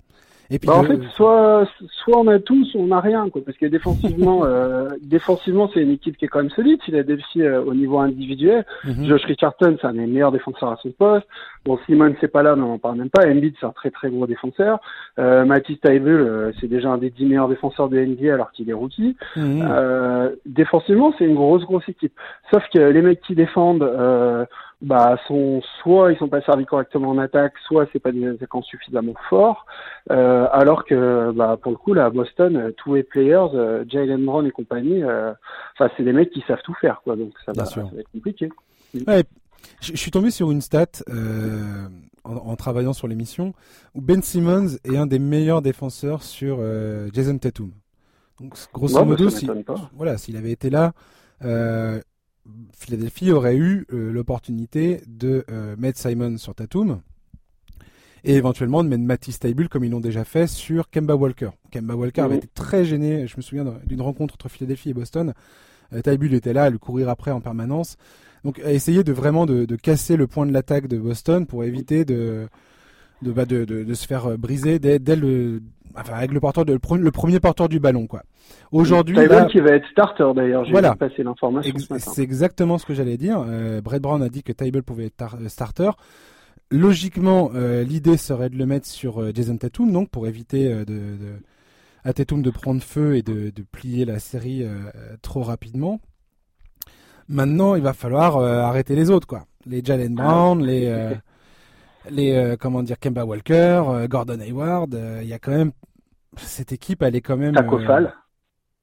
Et puis bah, en fait, soit soit on a tout, soit on a rien, quoi. Parce que défensivement, euh, défensivement, c'est une équipe qui est quand même solide. Il a défi euh, au niveau individuel. Mhm. Josh Richardson, c'est un des meilleurs défenseurs à son poste. Bon, Simon, c'est pas là, mais on en parle même pas. Embiid, c'est un très très gros défenseur. Euh, Matisse euh, c'est déjà un des dix meilleurs défenseurs de NBA alors qu'il est rookie. Euh, défensivement, c'est une grosse grosse équipe. Sauf que les mecs qui défendent bah sont soit ils sont pas servis correctement en attaque, soit c'est pas des attaquants suffisamment forts. Euh, alors que bah pour le coup là à Boston, tous les players, euh, Jalen Brown et compagnie, euh, enfin c'est des mecs qui savent tout faire quoi, donc ça, va, ça va, être compliqué. Ouais, je, suis tombé sur une stat euh, en, en, travaillant sur l'émission où Ben Simmons est un des meilleurs défenseurs sur euh, Jason Tatum. Donc grosso modo, si, voilà, s'il avait été là, euh, Philadelphie aurait eu euh, l'opportunité de euh, mettre Simon sur Tatum et éventuellement de mettre Matisse Stable comme ils l'ont déjà fait sur Kemba Walker. Kemba Walker avait mhm. été très gêné, je me souviens d'une rencontre entre Philadelphie et Boston. Euh, était là à le courir après en permanence. Donc à essayer de vraiment de, casser le point de l'attaque de Boston pour éviter de de, bah, de, de, se faire briser dès, dès le enfin avec le porteur de, le, premier porteur du ballon quoi. Aujourd'hui qui va être starter d'ailleurs, j'ai voilà. passé l'information C'est exactement ce que j'allais dire. Euh, Brett Brown a dit que Table pouvait être euh, starter. Logiquement, euh, l'idée serait de le mettre sur euh, Jason Tatum donc pour éviter de, de, à Tatum de prendre feu et de, de plier la série trop rapidement. Maintenant, il va falloir arrêter les autres quoi. Les Jalen Brown, les les comment dire Kemba Walker, Gordon Hayward, il y a quand même cette équipe, elle est quand même. Taco Fall.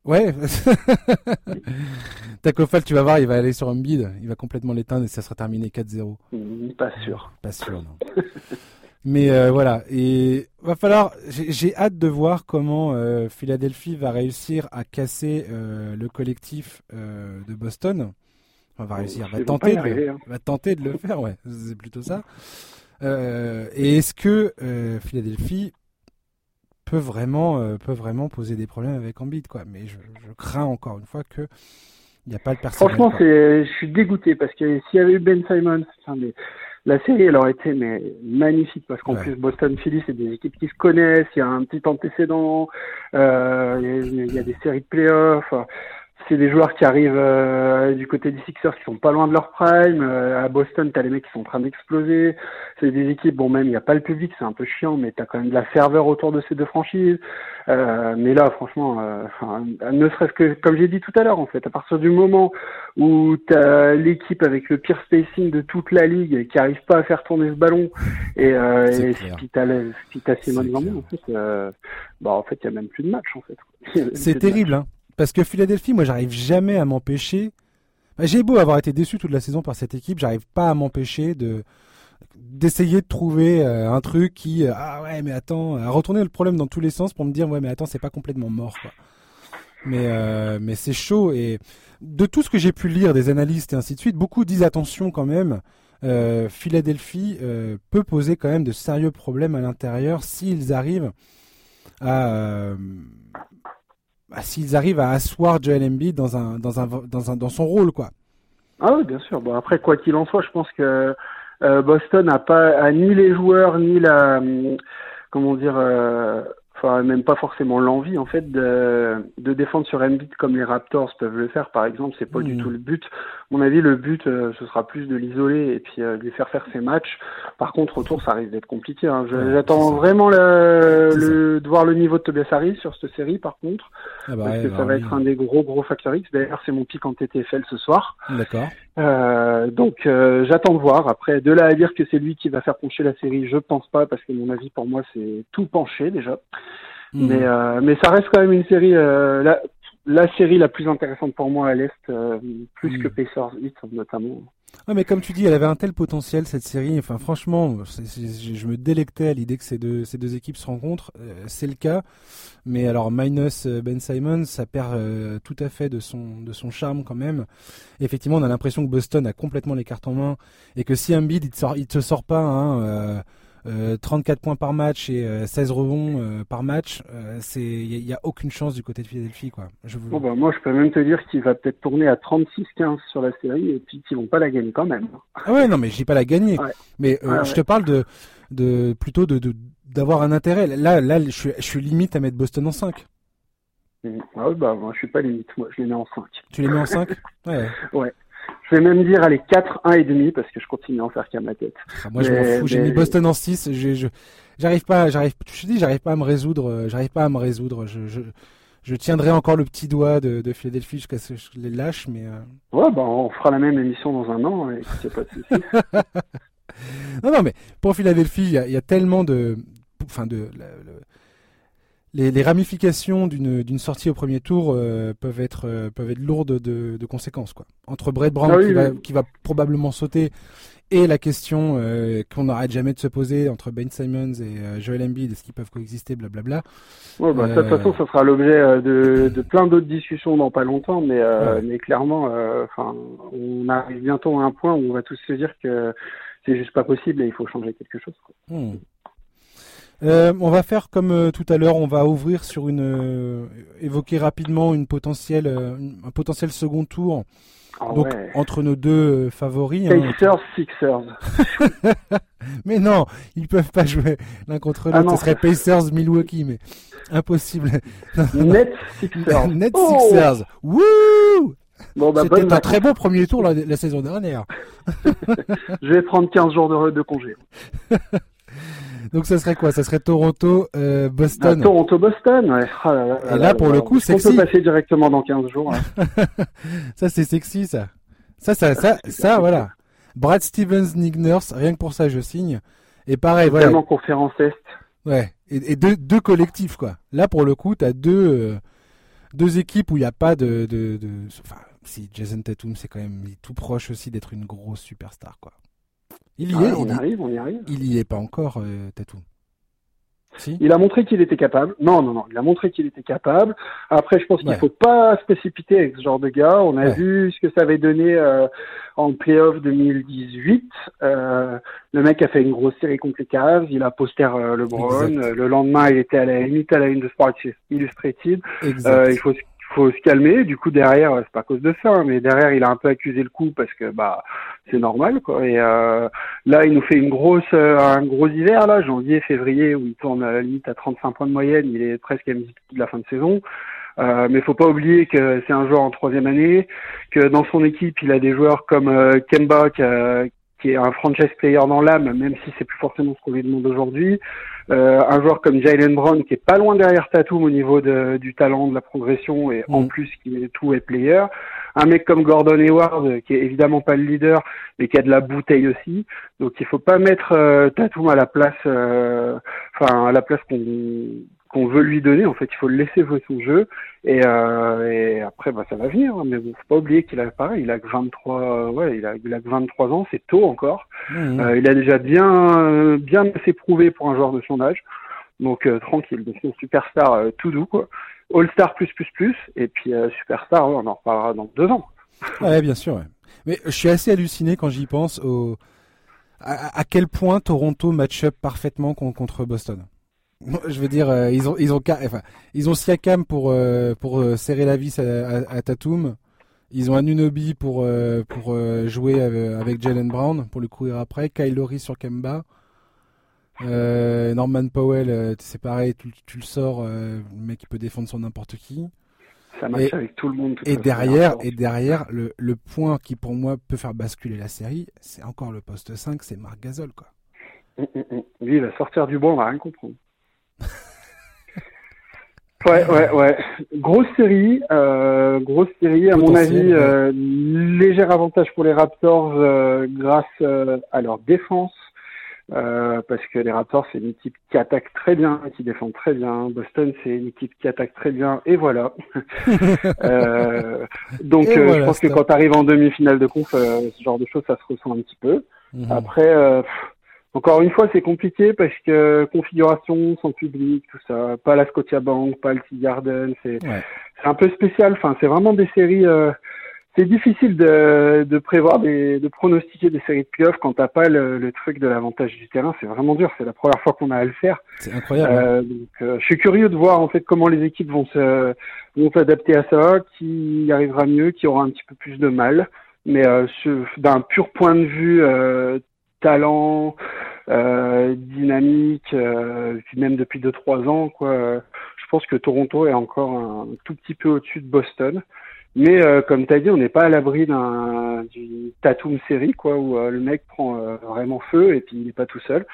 Ouais. Tacofal, tu vas voir, il va aller sur un bid, il va complètement l'éteindre et ça sera terminé 4-0. Mm, pas sûr. Pas sûr, non. Mais euh, voilà, et va falloir. J'ai hâte de voir comment euh, Philadelphie va réussir à casser euh, le collectif de Boston. Enfin, va réussir, va tenter, de, hein. va tenter de le faire, ouais, c'est plutôt ça. Et est-ce que Philadelphie peut vraiment, euh, peut vraiment poser des problèmes avec Embiid, quoi? Mais je, crains encore une fois que Il n'y a pas le personnel. Franchement, je suis dégoûté parce que s'il y avait eu Ben Simons, la série, elle aurait été mais magnifique parce qu'en plus Boston Philly, c'est des équipes qui se connaissent. Il y a un petit antécédent. Euh, il, y a, des séries de playoffs c'est des joueurs qui arrivent euh, du côté des Sixers qui sont pas loin de leur prime. Euh, à Boston, t'as les mecs qui sont en train d'exploser. C'est des équipes, bon même il n'y a pas le public, c'est un peu chiant, mais t'as quand même de la ferveur autour de ces deux franchises. Euh, mais là, franchement, ne serait-ce que, comme j'ai dit tout à l'heure, en fait, à partir du moment où t'as l'équipe avec le pire spacing de toute la ligue qui arrive pas à faire tourner ce ballon, et, et si t'as si t'as Simon en fait, bah en fait il y a même plus de match en fait. C'est terrible, hein. Parce que Philadelphie, moi, j'arrive jamais à m'empêcher. Bah, j'ai beau avoir été déçu toute la saison par cette équipe, j'arrive pas à m'empêcher de d'essayer de trouver euh, un truc qui euh, ah ouais mais attends à retourner le problème dans tous les sens pour me dire ouais mais attends c'est pas complètement mort quoi. Mais euh, mais c'est chaud et de tout ce que j'ai pu lire des analystes et ainsi de suite, beaucoup disent attention quand même. Philadelphie peut poser quand même de sérieux problèmes à l'intérieur s'ils arrivent à bah, s'ils arrivent à asseoir Joel Embiid dans son rôle quoi. Ah oui, bien sûr. Bon après quoi qu'il en soit, je pense que euh, Boston n'a pas a ni les joueurs ni la hum, comment dire euh, enfin même pas forcément l'envie en fait de, de défendre sur Embiid comme les Raptors peuvent le faire par exemple c'est pas du hmm. tout le but. À mon avis le but euh, ce sera plus de l'isoler et puis euh, lui faire faire ses matchs. Par contre autour ça risque d'être compliqué hein. j'attends vraiment le, de voir le niveau de Tobias Harris sur cette série par contre. Ah bah parce que ça bah va être un des gros gros facteurs X. D'ailleurs c'est mon pic en TTFL ce soir. D'accord euh, donc euh, j'attends de voir. Après, de là à dire que c'est lui qui va faire pencher la série, je pense pas, parce que mon avis pour moi c'est tout penché déjà. Mhm. Mais euh, mais ça reste quand même une série. la, la série la plus intéressante pour moi à l'est, plus mhm. que Pacers 8 notamment. Ouais, mais comme tu dis, elle avait un tel potentiel cette série. Enfin, franchement, je me délectais à l'idée que ces deux, équipes se rencontrent. Euh, c'est le cas, mais alors minus euh, Ben Simon, ça perd euh, tout à fait de son, charme quand même. effectivement, on a l'impression que Boston a complètement les cartes en main et que si Embiid il te il te sort pas. Hein, 34 euh, points par match et 16 euh, rebonds euh, par match, c'est il n'y a, aucune chance du côté de Philadelphie quoi. Je vous... bah, moi je peux même te dire qu'il va peut-être tourner à 36-15 sur la série et puis qu'ils vont pas la gagner quand même. Ah ouais non mais je dis pas la gagner, mais je te parle de de plutôt de d'avoir un intérêt. Là là je suis, je suis limite à mettre Boston en 5. Mmh. Ah oui, bah moi je suis pas limite, moi je les mets en 5. Tu les mets en 5 Ouais. ouais. Je vais même dire allez 4, 1 et demi parce que je continue à en faire qu'à ma tête. Ah, moi je m'en fous, j'ai mis Boston en 6, je, j'arrive pas, j'arrive, je dis j'arrive pas à me résoudre, euh, j'arrive pas à me résoudre, je, je, je tiendrai encore le petit doigt de, de Philadelphie jusqu'à ce que je les lâche, mais. Euh... Ouais, bah on fera la même émission dans un an, et a pas de non, non, mais pour Philadelphie, il y a, y a, tellement de, enfin de, les, ramifications d'une sortie au premier tour euh, peuvent être euh, peuvent être lourdes de, conséquences quoi. Entre Brett Brown ah qui, va, qui, va, probablement sauter et la question euh, qu'on n'arrête jamais de se poser entre Ben Simons et Joel Embiid est-ce qu'ils peuvent coexister blablabla. Ouais, bah, de toute façon ça sera l'objet de, de, plein d'autres discussions dans pas longtemps mais mais clairement on arrive bientôt à un point où on va tous se dire que c'est juste pas possible et il faut changer quelque chose. Quoi. Hmm. Euh, on va faire comme euh, tout à l'heure, on va ouvrir sur une euh, évoquer rapidement une potentielle un potentiel second tour. Ah donc entre nos deux favoris. Hein. Pacers, Sixers. mais non, ils peuvent pas jouer l'un contre ah l'autre. Ce serait Pacers, Milwaukee, mais impossible. Net Sixers. Net oh Sixers. Wouh Bon, bah, C'était un très beau premier tour la, saison dernière. Je vais prendre 15 jours de, de congé. Donc ça serait quoi? Ça serait Toronto, euh, Boston? Ah, Toronto, Boston. Ouais. Ah Et là, pour le coup, sexy. On peut passer directement dans 15 jours. ça c'est sexy, ça. Ça, ça, ça, ça, voilà. Brad Stevens, Nick Nurse, rien que pour ça, je signe. Et pareil, voilà. Vraiment conférence est. Ouais. Et, deux, deux collectifs, quoi. Là, pour le coup, t'as deux, euh, deux équipes où il n'y a pas de, de, de, enfin, si Jason Tatum, c'est quand même tout proche aussi d'être une grosse superstar, quoi. Il y est. On arrive, on y arrive. Il y est pas encore, euh, Tatou. Si il a montré qu'il était capable. Non, non, non. Il a montré qu'il était capable. Après, je pense qu'il ne faut pas se précipiter avec ce genre de gars. On a vu ce que ça avait donné euh, en playoff 2018. Euh, le mec a fait une grosse série contre les Cavs. Il a poster le LeBron. Le lendemain, il était à la limite à la une de Sports Illustrated. il faut faut se calmer. Du coup, derrière, c'est pas à cause de ça, hein, mais derrière, il a un peu accusé le coup parce que bah c'est normal, quoi. Et euh, là, il nous fait une grosse, euh, un gros hiver là, janvier, février, où il tourne à la limite à 35 points de moyenne. Il est presque à la fin de saison. Euh, mais faut pas oublier que c'est un joueur en troisième année, que dans son équipe, il a des joueurs comme euh, Kemba qui, qui, est un franchise player dans l'âme, même si c'est plus forcément ce qu'on lui demande aujourd'hui. Euh, un joueur comme Jalen Brown qui est pas loin derrière Tatum au niveau de, du talent, de la progression et en mm. plus qui est tout est player. Un mec comme Gordon Hayward qui est évidemment pas le leader mais qui a de la bouteille aussi. Donc il faut pas mettre euh, Tatum à la place, euh, enfin à la place qu'on qu'on veut lui donner. En fait, il faut le laisser jouer son jeu et, euh, et après, bah, ça va venir. Hein. Mais bon, faut pas oublier qu'il a pareil, il a que 23, ouais, il a, il a que 23 ans, c'est tôt encore. Mmh. Euh, il a déjà bien, bien assez prouvé pour un joueur de son âge. Donc euh, tranquille, c'est une superstar tout doux quoi. All Star plus plus plus et puis superstar, on en reparlera dans deux ans. Ouais, bien sûr. Ouais. Mais je suis assez halluciné quand j'y pense au à, à, quel point Toronto match up parfaitement contre Boston. Je veux dire, euh, ils ont ils ont enfin, ils ont Siakam pour euh, pour euh, serrer la vis à, à, Tatum. Ils ont Anunobi pour pour jouer avec Jalen Brown pour le courir après. Kyle Lowry sur Kemba. Norman Powell, c'est pareil, tu, tu, le sors, le mec il peut défendre sur n'importe qui. Ça marche et, avec tout le monde. et derrière, et derrière, le, le point qui pour moi peut faire basculer la série, c'est encore le poste 5, c'est Marc Gasol quoi. Lui, il va sortir du bon, on va rien comprendre. Ouais, ouais, ouais. Grosse série, euh, grosse série. À mon avis, euh, léger avantage pour les Raptors euh, grâce à leur défense, euh, parce que les Raptors c'est une équipe qui attaque très bien, qui défend très bien. Boston c'est une équipe qui attaque très bien, et voilà. donc, je pense que quand tu arrives en demi-finale de conf, ce genre de choses, ça se ressent un petit peu. Mhm. Après. Encore une fois, c'est compliqué parce que configuration sans public, tout ça, pas la Scotia Bank, pas le Tea Garden, c'est un peu spécial. Enfin, c'est vraiment des séries. Euh, c'est difficile de, de prévoir, des, de pronostiquer des séries de playoffs quand t'as pas le, le, truc de l'avantage du terrain. C'est vraiment dur. C'est la première fois qu'on a à le faire. C'est incroyable. Hein. Euh, donc, euh, je suis curieux de voir en fait comment les équipes vont se vont s'adapter à ça, qui y arrivera mieux, qui aura un petit peu plus de mal. Mais euh, d'un pur point de vue euh, talent, euh, dynamique, euh, même depuis 2-3 ans. Je pense que Toronto est encore un tout petit peu au-dessus de Boston. Mais euh, comme tu as dit, on n'est pas à l'abri d'un d'une Tatum série, où le mec prend vraiment feu et puis il n'est pas tout seul.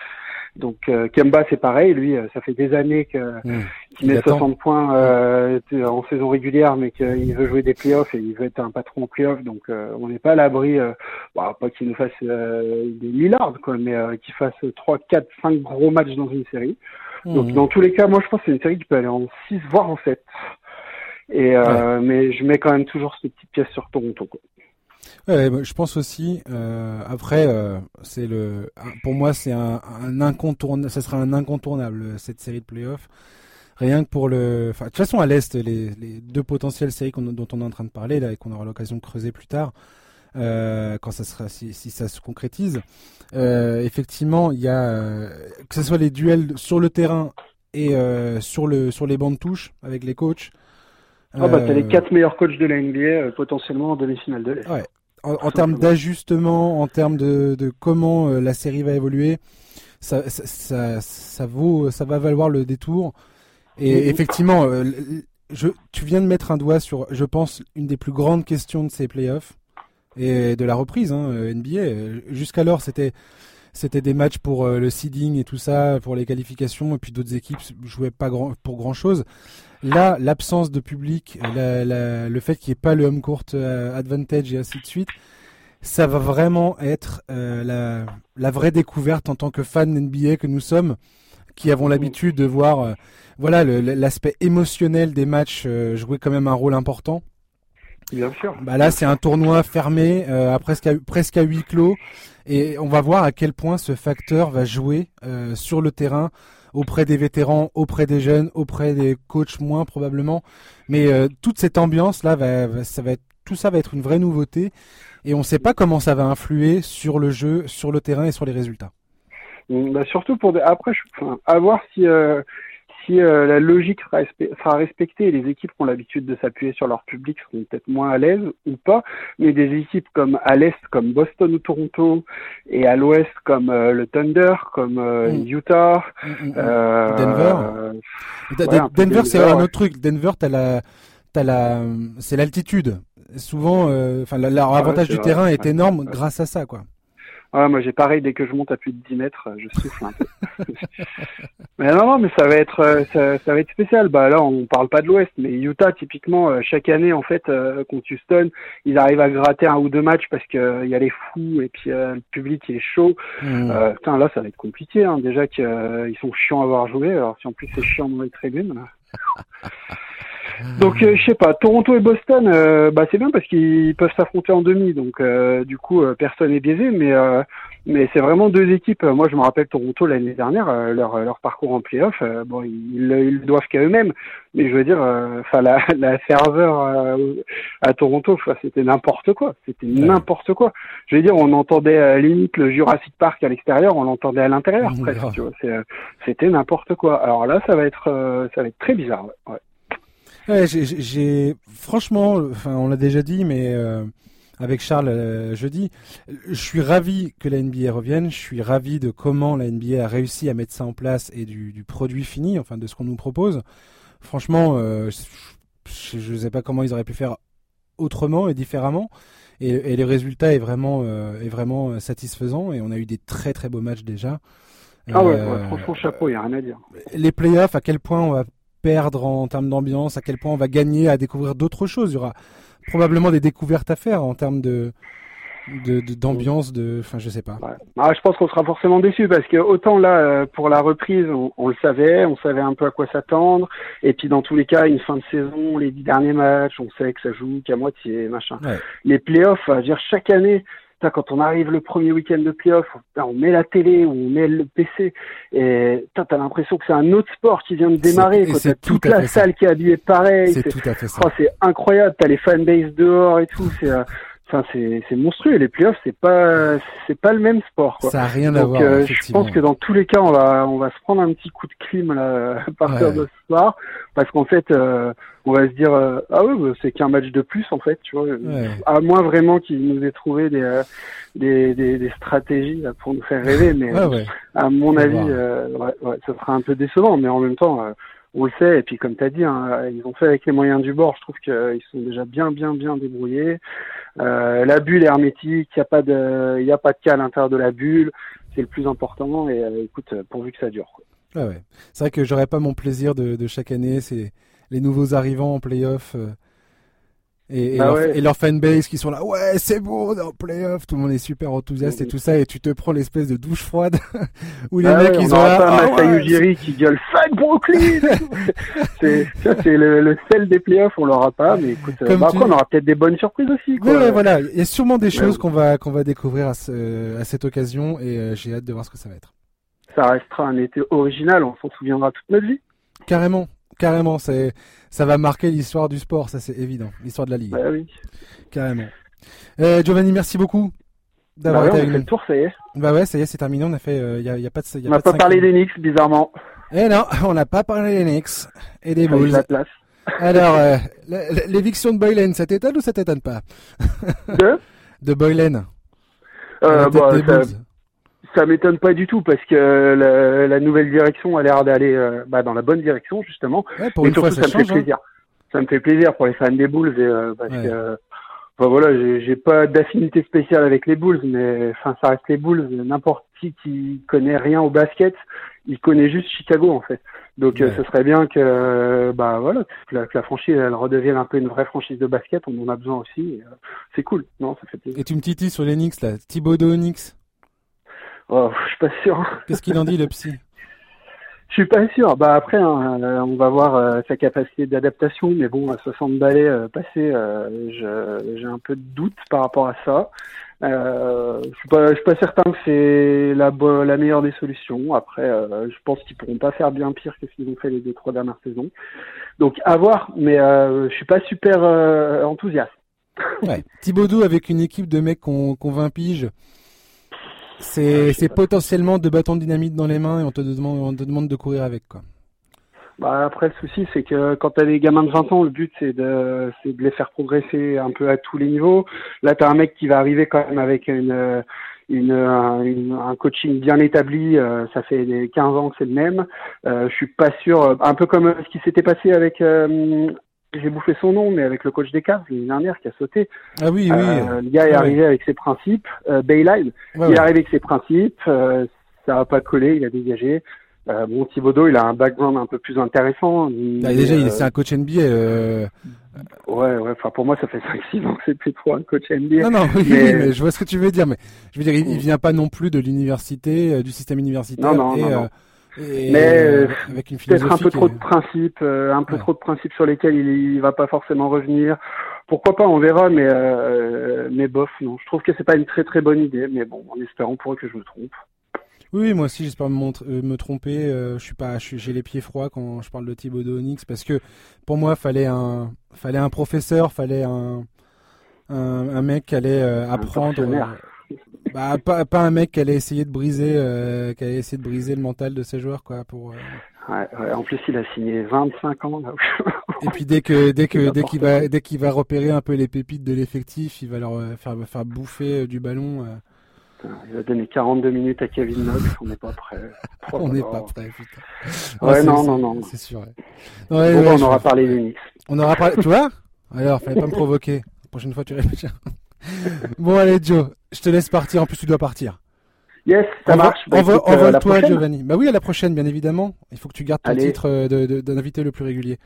Donc euh, Kemba c'est pareil, lui euh, ça fait des années que mmh. qu'il met 60 points euh, en saison régulière, mais qu'il veut jouer des playoffs et il veut être un patron en playoffs. Donc on n'est pas à l'abri, bah, pas qu'il nous fasse des Lillard quoi, mais qu'il fasse 3, 4, 5 gros matchs dans une série. Mmh. Donc dans tous les cas, moi je pense que c'est une série qui peut aller en 6 voire en 7. Et mais je mets quand même toujours cette petite pièce sur Toronto. Quoi. Je pense aussi. Euh, après, euh, c'est le, pour moi, c'est un, incontournable. Ça sera un incontournable cette série de playoffs. Rien que pour le. De toute façon, à l'est, les, deux potentielles séries dont on est en train de parler là et qu'on aura l'occasion de creuser plus tard, euh, quand ça sera, si, ça se concrétise, euh, effectivement, il y a euh, que ce soit les duels sur le terrain et euh, sur le sur les bancs de touche avec les coachs. Ah bah t'as les quatre meilleurs coachs de la NBA potentiellement en demi-finale de l'Est. Ouais, en, termes d'ajustement, en termes de, de comment euh, la série va évoluer, ça, ça, ça, vaut, ça va valoir le détour. Et effectivement, euh, je, tu viens de mettre un doigt sur, je pense, une des plus grandes questions de ces playoffs et de la reprise hein, euh, NBA. Jusqu'alors, c'était c'était des matchs pour le seeding et tout ça, pour les qualifications, et puis d'autres équipes jouaient pas grand, pour grand chose. Là, l'absence de public, le fait qu'il n'y ait pas le home court euh, advantage et ainsi de suite, ça va vraiment être euh, la, vraie découverte en tant que fan NBA que nous sommes, qui avons l'habitude de voir, euh, voilà, l'aspect émotionnel des matchs jouer quand même un rôle important. Bien sûr. Bah là, c'est un tournoi fermé, à presque à, presque à huis clos, et on va voir à quel point ce facteur va jouer sur le terrain auprès des vétérans, auprès des jeunes, auprès des coachs moins probablement. Mais euh, toute cette ambiance là, va, ça va être, tout ça va être une vraie nouveauté et on ne sait pas comment ça va influer sur le jeu, sur le terrain et sur les résultats. Bah surtout pour des... après, je... enfin, à voir si euh, la logique sera, respectée, les équipes qui ont l'habitude de s'appuyer sur leur public seront peut-être moins à l'aise ou pas, mais des équipes comme à l'est comme Boston ou Toronto et à l'ouest comme le Thunder, comme mm. Utah, mm, mm, Denver. Denver, c'est un autre truc. Denver, t'as la, t'as la, c'est l'altitude. Souvent, enfin, leur avantage du terrain est énorme grâce à ça, quoi. Ah, moi j'ai pareil, dès que je monte à plus de 10 mètres, je souffle un peu. mais non, non, mais ça va être euh, ça, ça, va être spécial. Bah là, on parle pas de l'Ouest, mais Utah, typiquement, euh, chaque année, en fait, euh, contre Houston, ils arrivent à gratter un ou deux matchs parce qu'il y a les fous et puis le public il est chaud. Mmh. putain, là, ça va être compliqué. Hein. Déjà qu'ils sont chiants à avoir joué. Alors si en plus c'est chiant dans les tribunes. Donc euh, je sais pas, Toronto et Boston, euh, bah c'est bien parce qu'ils peuvent s'affronter en demi, donc euh, du coup personne n'est biaisé, mais mais c'est vraiment deux équipes. Moi je me rappelle Toronto l'année dernière, leur leur parcours en playoff, bon ils, ils doivent qu'à eux-mêmes, mais je veux dire, enfin la la ferveur à Toronto, c'était n'importe quoi, c'était n'importe quoi. Je veux dire, on entendait limite le Jurassic Park à l'extérieur, on l'entendait à l'intérieur presque, tu vois, c'était n'importe quoi. Alors là ça va être ça va être très bizarre. Ouais. Ouais, j'ai franchement, enfin, on l'a déjà dit, mais euh, avec Charles euh, jeudi, je suis ravi que la NBA revienne. Je suis ravi de comment la NBA a réussi à mettre ça en place et du, produit fini, enfin de ce qu'on nous propose. Franchement, euh, je ne sais pas comment ils auraient pu faire autrement et différemment. Et, le résultat est vraiment, est vraiment satisfaisant. Et on a eu des très très beaux matchs déjà. Ah ouais, franchement, chapeau, il n'y a rien à dire. Les playoffs, à quel point on va perdre en termes d'ambiance, à quel point on va gagner à découvrir d'autres choses. Il y aura probablement des découvertes à faire en termes de d'ambiance de, enfin je sais pas. Ah, je pense qu'on sera forcément déçu parce que autant là euh, pour la reprise on, le savait on savait un peu à quoi s'attendre. Et puis dans tous les cas une fin de saison les dix derniers matchs on sait que ça joue qu'à moitié machin. Les playoffs veux dire chaque année quand on arrive le premier week-end de playoff, on met la télé on met le PC et t'as l'impression que c'est un autre sport qui vient de démarrer. T'as toute la salle qui est habillée pareil. C'est tout à fait ça. Oh, c'est incroyable. T'as les fanbases dehors et tout. C'est euh, Enfin, c'est, monstrueux. Les playoffs, c'est pas, c'est pas le même sport. Quoi. Ça a rien à voir. Euh, je pense que dans tous les cas, on va, on va se prendre un petit coup de clim là, à partir de ce soir, parce qu'en fait, euh, on va se dire, euh, ah oui, bah, c'est qu'un match de plus en fait, tu vois. À moins vraiment qu'il nous ait trouvé des, des, des, des, stratégies pour nous faire rêver, mais à mon avis, ouais, ouais, ça sera un peu décevant, mais en même temps on le sait. Et puis, comme tu as dit, hein, ils ont fait avec les moyens du bord. Je trouve qu'ils sont déjà bien, bien, bien débrouillés. Euh, la bulle est hermétique. Il n'y a pas de, a pas de cas à l'intérieur de la bulle. C'est le plus important. Et euh, écoute, pourvu que ça dure. Quoi. Ah ouais. C'est vrai que j'aurais pas mon plaisir de, chaque année. C'est les nouveaux arrivants en playoff. Euh, et, et, bah leur, et, leur, fanbase qui sont là, ouais, c'est bon, on est en playoff, tout le monde est super enthousiaste et tout ça, et tu te prends l'espèce de douche froide où les ah mecs ils ont là, ah ouais, qui gueule fuck Brooklyn. c'est le, le, sel des playoffs, on l'aura pas, mais écoute, euh, bah, après on aura peut-être des bonnes surprises aussi. Quoi. Ouais, voilà, il y a sûrement des choses qu'on va qu'on va découvrir à, ce, à cette occasion, et euh, j'ai hâte de voir ce que ça va être. Ça restera un été original, on s'en souviendra toute notre vie. Carrément, carrément, c'est ça va marquer l'histoire du sport, ça c'est évident, l'histoire de la ligue. Bah oui. Carrément. Euh, Giovanni, merci beaucoup d'avoir bah été avec nous. le tour, ça y est. Bah ouais, ça y est, c'est terminé. On a fait, il euh, y, a, y, a, pas de. Y a on n'a pas, parlé des Knicks, bizarrement. Eh non, on n'a pas parlé des Knicks et des Bulls. La place. Alors, euh, l'éviction de Boylen, ça t'étonne ou ça t'étonne pas? De? De Boylen. Euh, bah, ça, ça m'étonne pas du tout parce que la, la nouvelle direction a l'air d'aller euh, bah, dans la bonne direction justement. Ouais, pour une fois, ça, me fait hein. plaisir. Ça me fait plaisir pour les fans des Bulls et, euh, parce que enfin, voilà, j'ai pas d'affinité spéciale avec les Bulls, mais enfin ça reste les Bulls. N'importe qui qui connaît rien au basket, il connaît juste Chicago en fait. Donc euh, ce serait bien que bah voilà que la, que la, franchise elle redevienne un peu une vraie franchise de basket. On en a besoin aussi. c'est cool, non Ça fait plaisir. Et tu me titilles sur les Knicks là, Thibodeau Knicks. Oh, je suis pas sûr. Qu'est-ce qu'il en dit le psy Je suis pas sûr. Bah après, hein, euh, on va voir euh, sa capacité d'adaptation, mais bon, à 60 balais euh, passés, j'ai un peu de doute par rapport à ça. je suis pas, je suis pas certain que c'est la, la meilleure des solutions. Après, je pense qu'ils pourront pas faire bien pire que ce qu'ils ont fait les deux trois dernières saisons. Donc à voir, mais je suis pas super enthousiaste. Ouais. Thibaudou avec une équipe de mecs qu'on qu 20 piges c'est potentiellement deux bâtons de dynamite dans les mains et on te demande, on te demande de courir avec quoi. Bah après le souci c'est que quand tu as des gamins de 20 ans, le but c'est de de les faire progresser un peu à tous les niveaux. Là tu as un mec qui va arriver quand même avec une une, un coaching bien établi, euh, ça fait 15 ans que c'est le même. Euh, je suis pas sûr, un peu comme ce qui s'était passé avec, euh, j'ai bouffé son nom, mais avec le coach des Cavs l'année dernière qui a sauté. Ah oui, oui. Euh, le gars est arrivé avec ses principes. Euh, Bayline, il est arrivé avec ses principes. ça n'a pas collé, il a dégagé. Euh, bon, Thibodeau, il a un background un peu plus intéressant. Bah, déjà, il c'est un coach NBA. Euh... Ouais, ouais. Enfin, pour moi, ça fait 5-6 ans que c'est plus trop un coach NBA. Non, non, oui, mais... je vois ce que tu veux dire. Mais je veux dire, il, il vient pas non plus de l'université, euh, du système universitaire. Non, non, et, non, non. Et mais euh, peut-être un peu trop de principes, euh, un peu Ouais. trop de principes sur lesquels il, il va pas forcément revenir. Pourquoi pas, on verra, mais euh, mais bof, non. Je trouve que c'est pas une très très bonne idée, mais bon, en espérant pour eux que je me trompe. Oui, moi aussi, j'espère me, tromper. euh, je suis pas, j'ai les pieds froids quand je parle de Thibaudot Onyx parce que pour moi, fallait un, fallait un professeur, fallait un, un, un mec qui allait euh, apprendre. Bah, pas, pas un mec qui allait essayer de briser, euh, qui allait essayer de briser le mental de ses joueurs, quoi. Pour. euh, Ouais, ouais, en plus, il a signé 25 ans là. Et puis dès que, dès que, dès qu'il va, dès qu'il va repérer un peu les pépites de l'effectif, il va leur euh, faire, faire bouffer euh, du ballon. euh, il a donné 42 minutes à Kevin Knox, on n'est pas prêt. Oh on n'est pas prêt, putain. Ouais, non, non, non. C'est sûr. Bon, on je- aura parlé d'Unix. On aura parlé. Tu vois? Alors, fallait pas me provoquer. La prochaine fois, tu réfléchis. bon, allez, Joe, je te laisse partir. En plus, tu dois partir. Yes, ça marche. Bah, envo- écoute, euh, prochaine. Giovanni. Bah oui, à la prochaine, bien évidemment. Il faut que tu gardes ton Allez. titre euh, d'invité le plus régulier.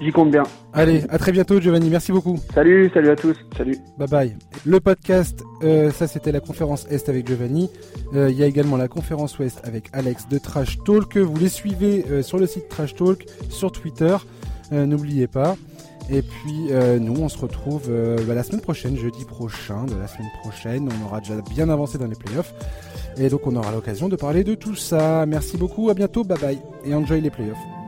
J'y compte bien. Allez, à très bientôt, Giovanni. Merci beaucoup. Salut, salut à tous. Salut. Bye bye. Le podcast, euh, ça c'était la conférence Est avec Giovanni. Euh, Il y a également la conférence Ouest avec Alex de Trash Talk. Vous les suivez euh, sur le site Trash Talk, sur Twitter. N'oubliez pas. Et puis euh, nous, on se retrouve euh, bah, la semaine prochaine, jeudi prochain, de la semaine prochaine. On aura déjà bien avancé dans les playoffs. Et donc on aura l'occasion de parler de tout ça. Merci beaucoup, à bientôt, bye bye. Et enjoy les playoffs.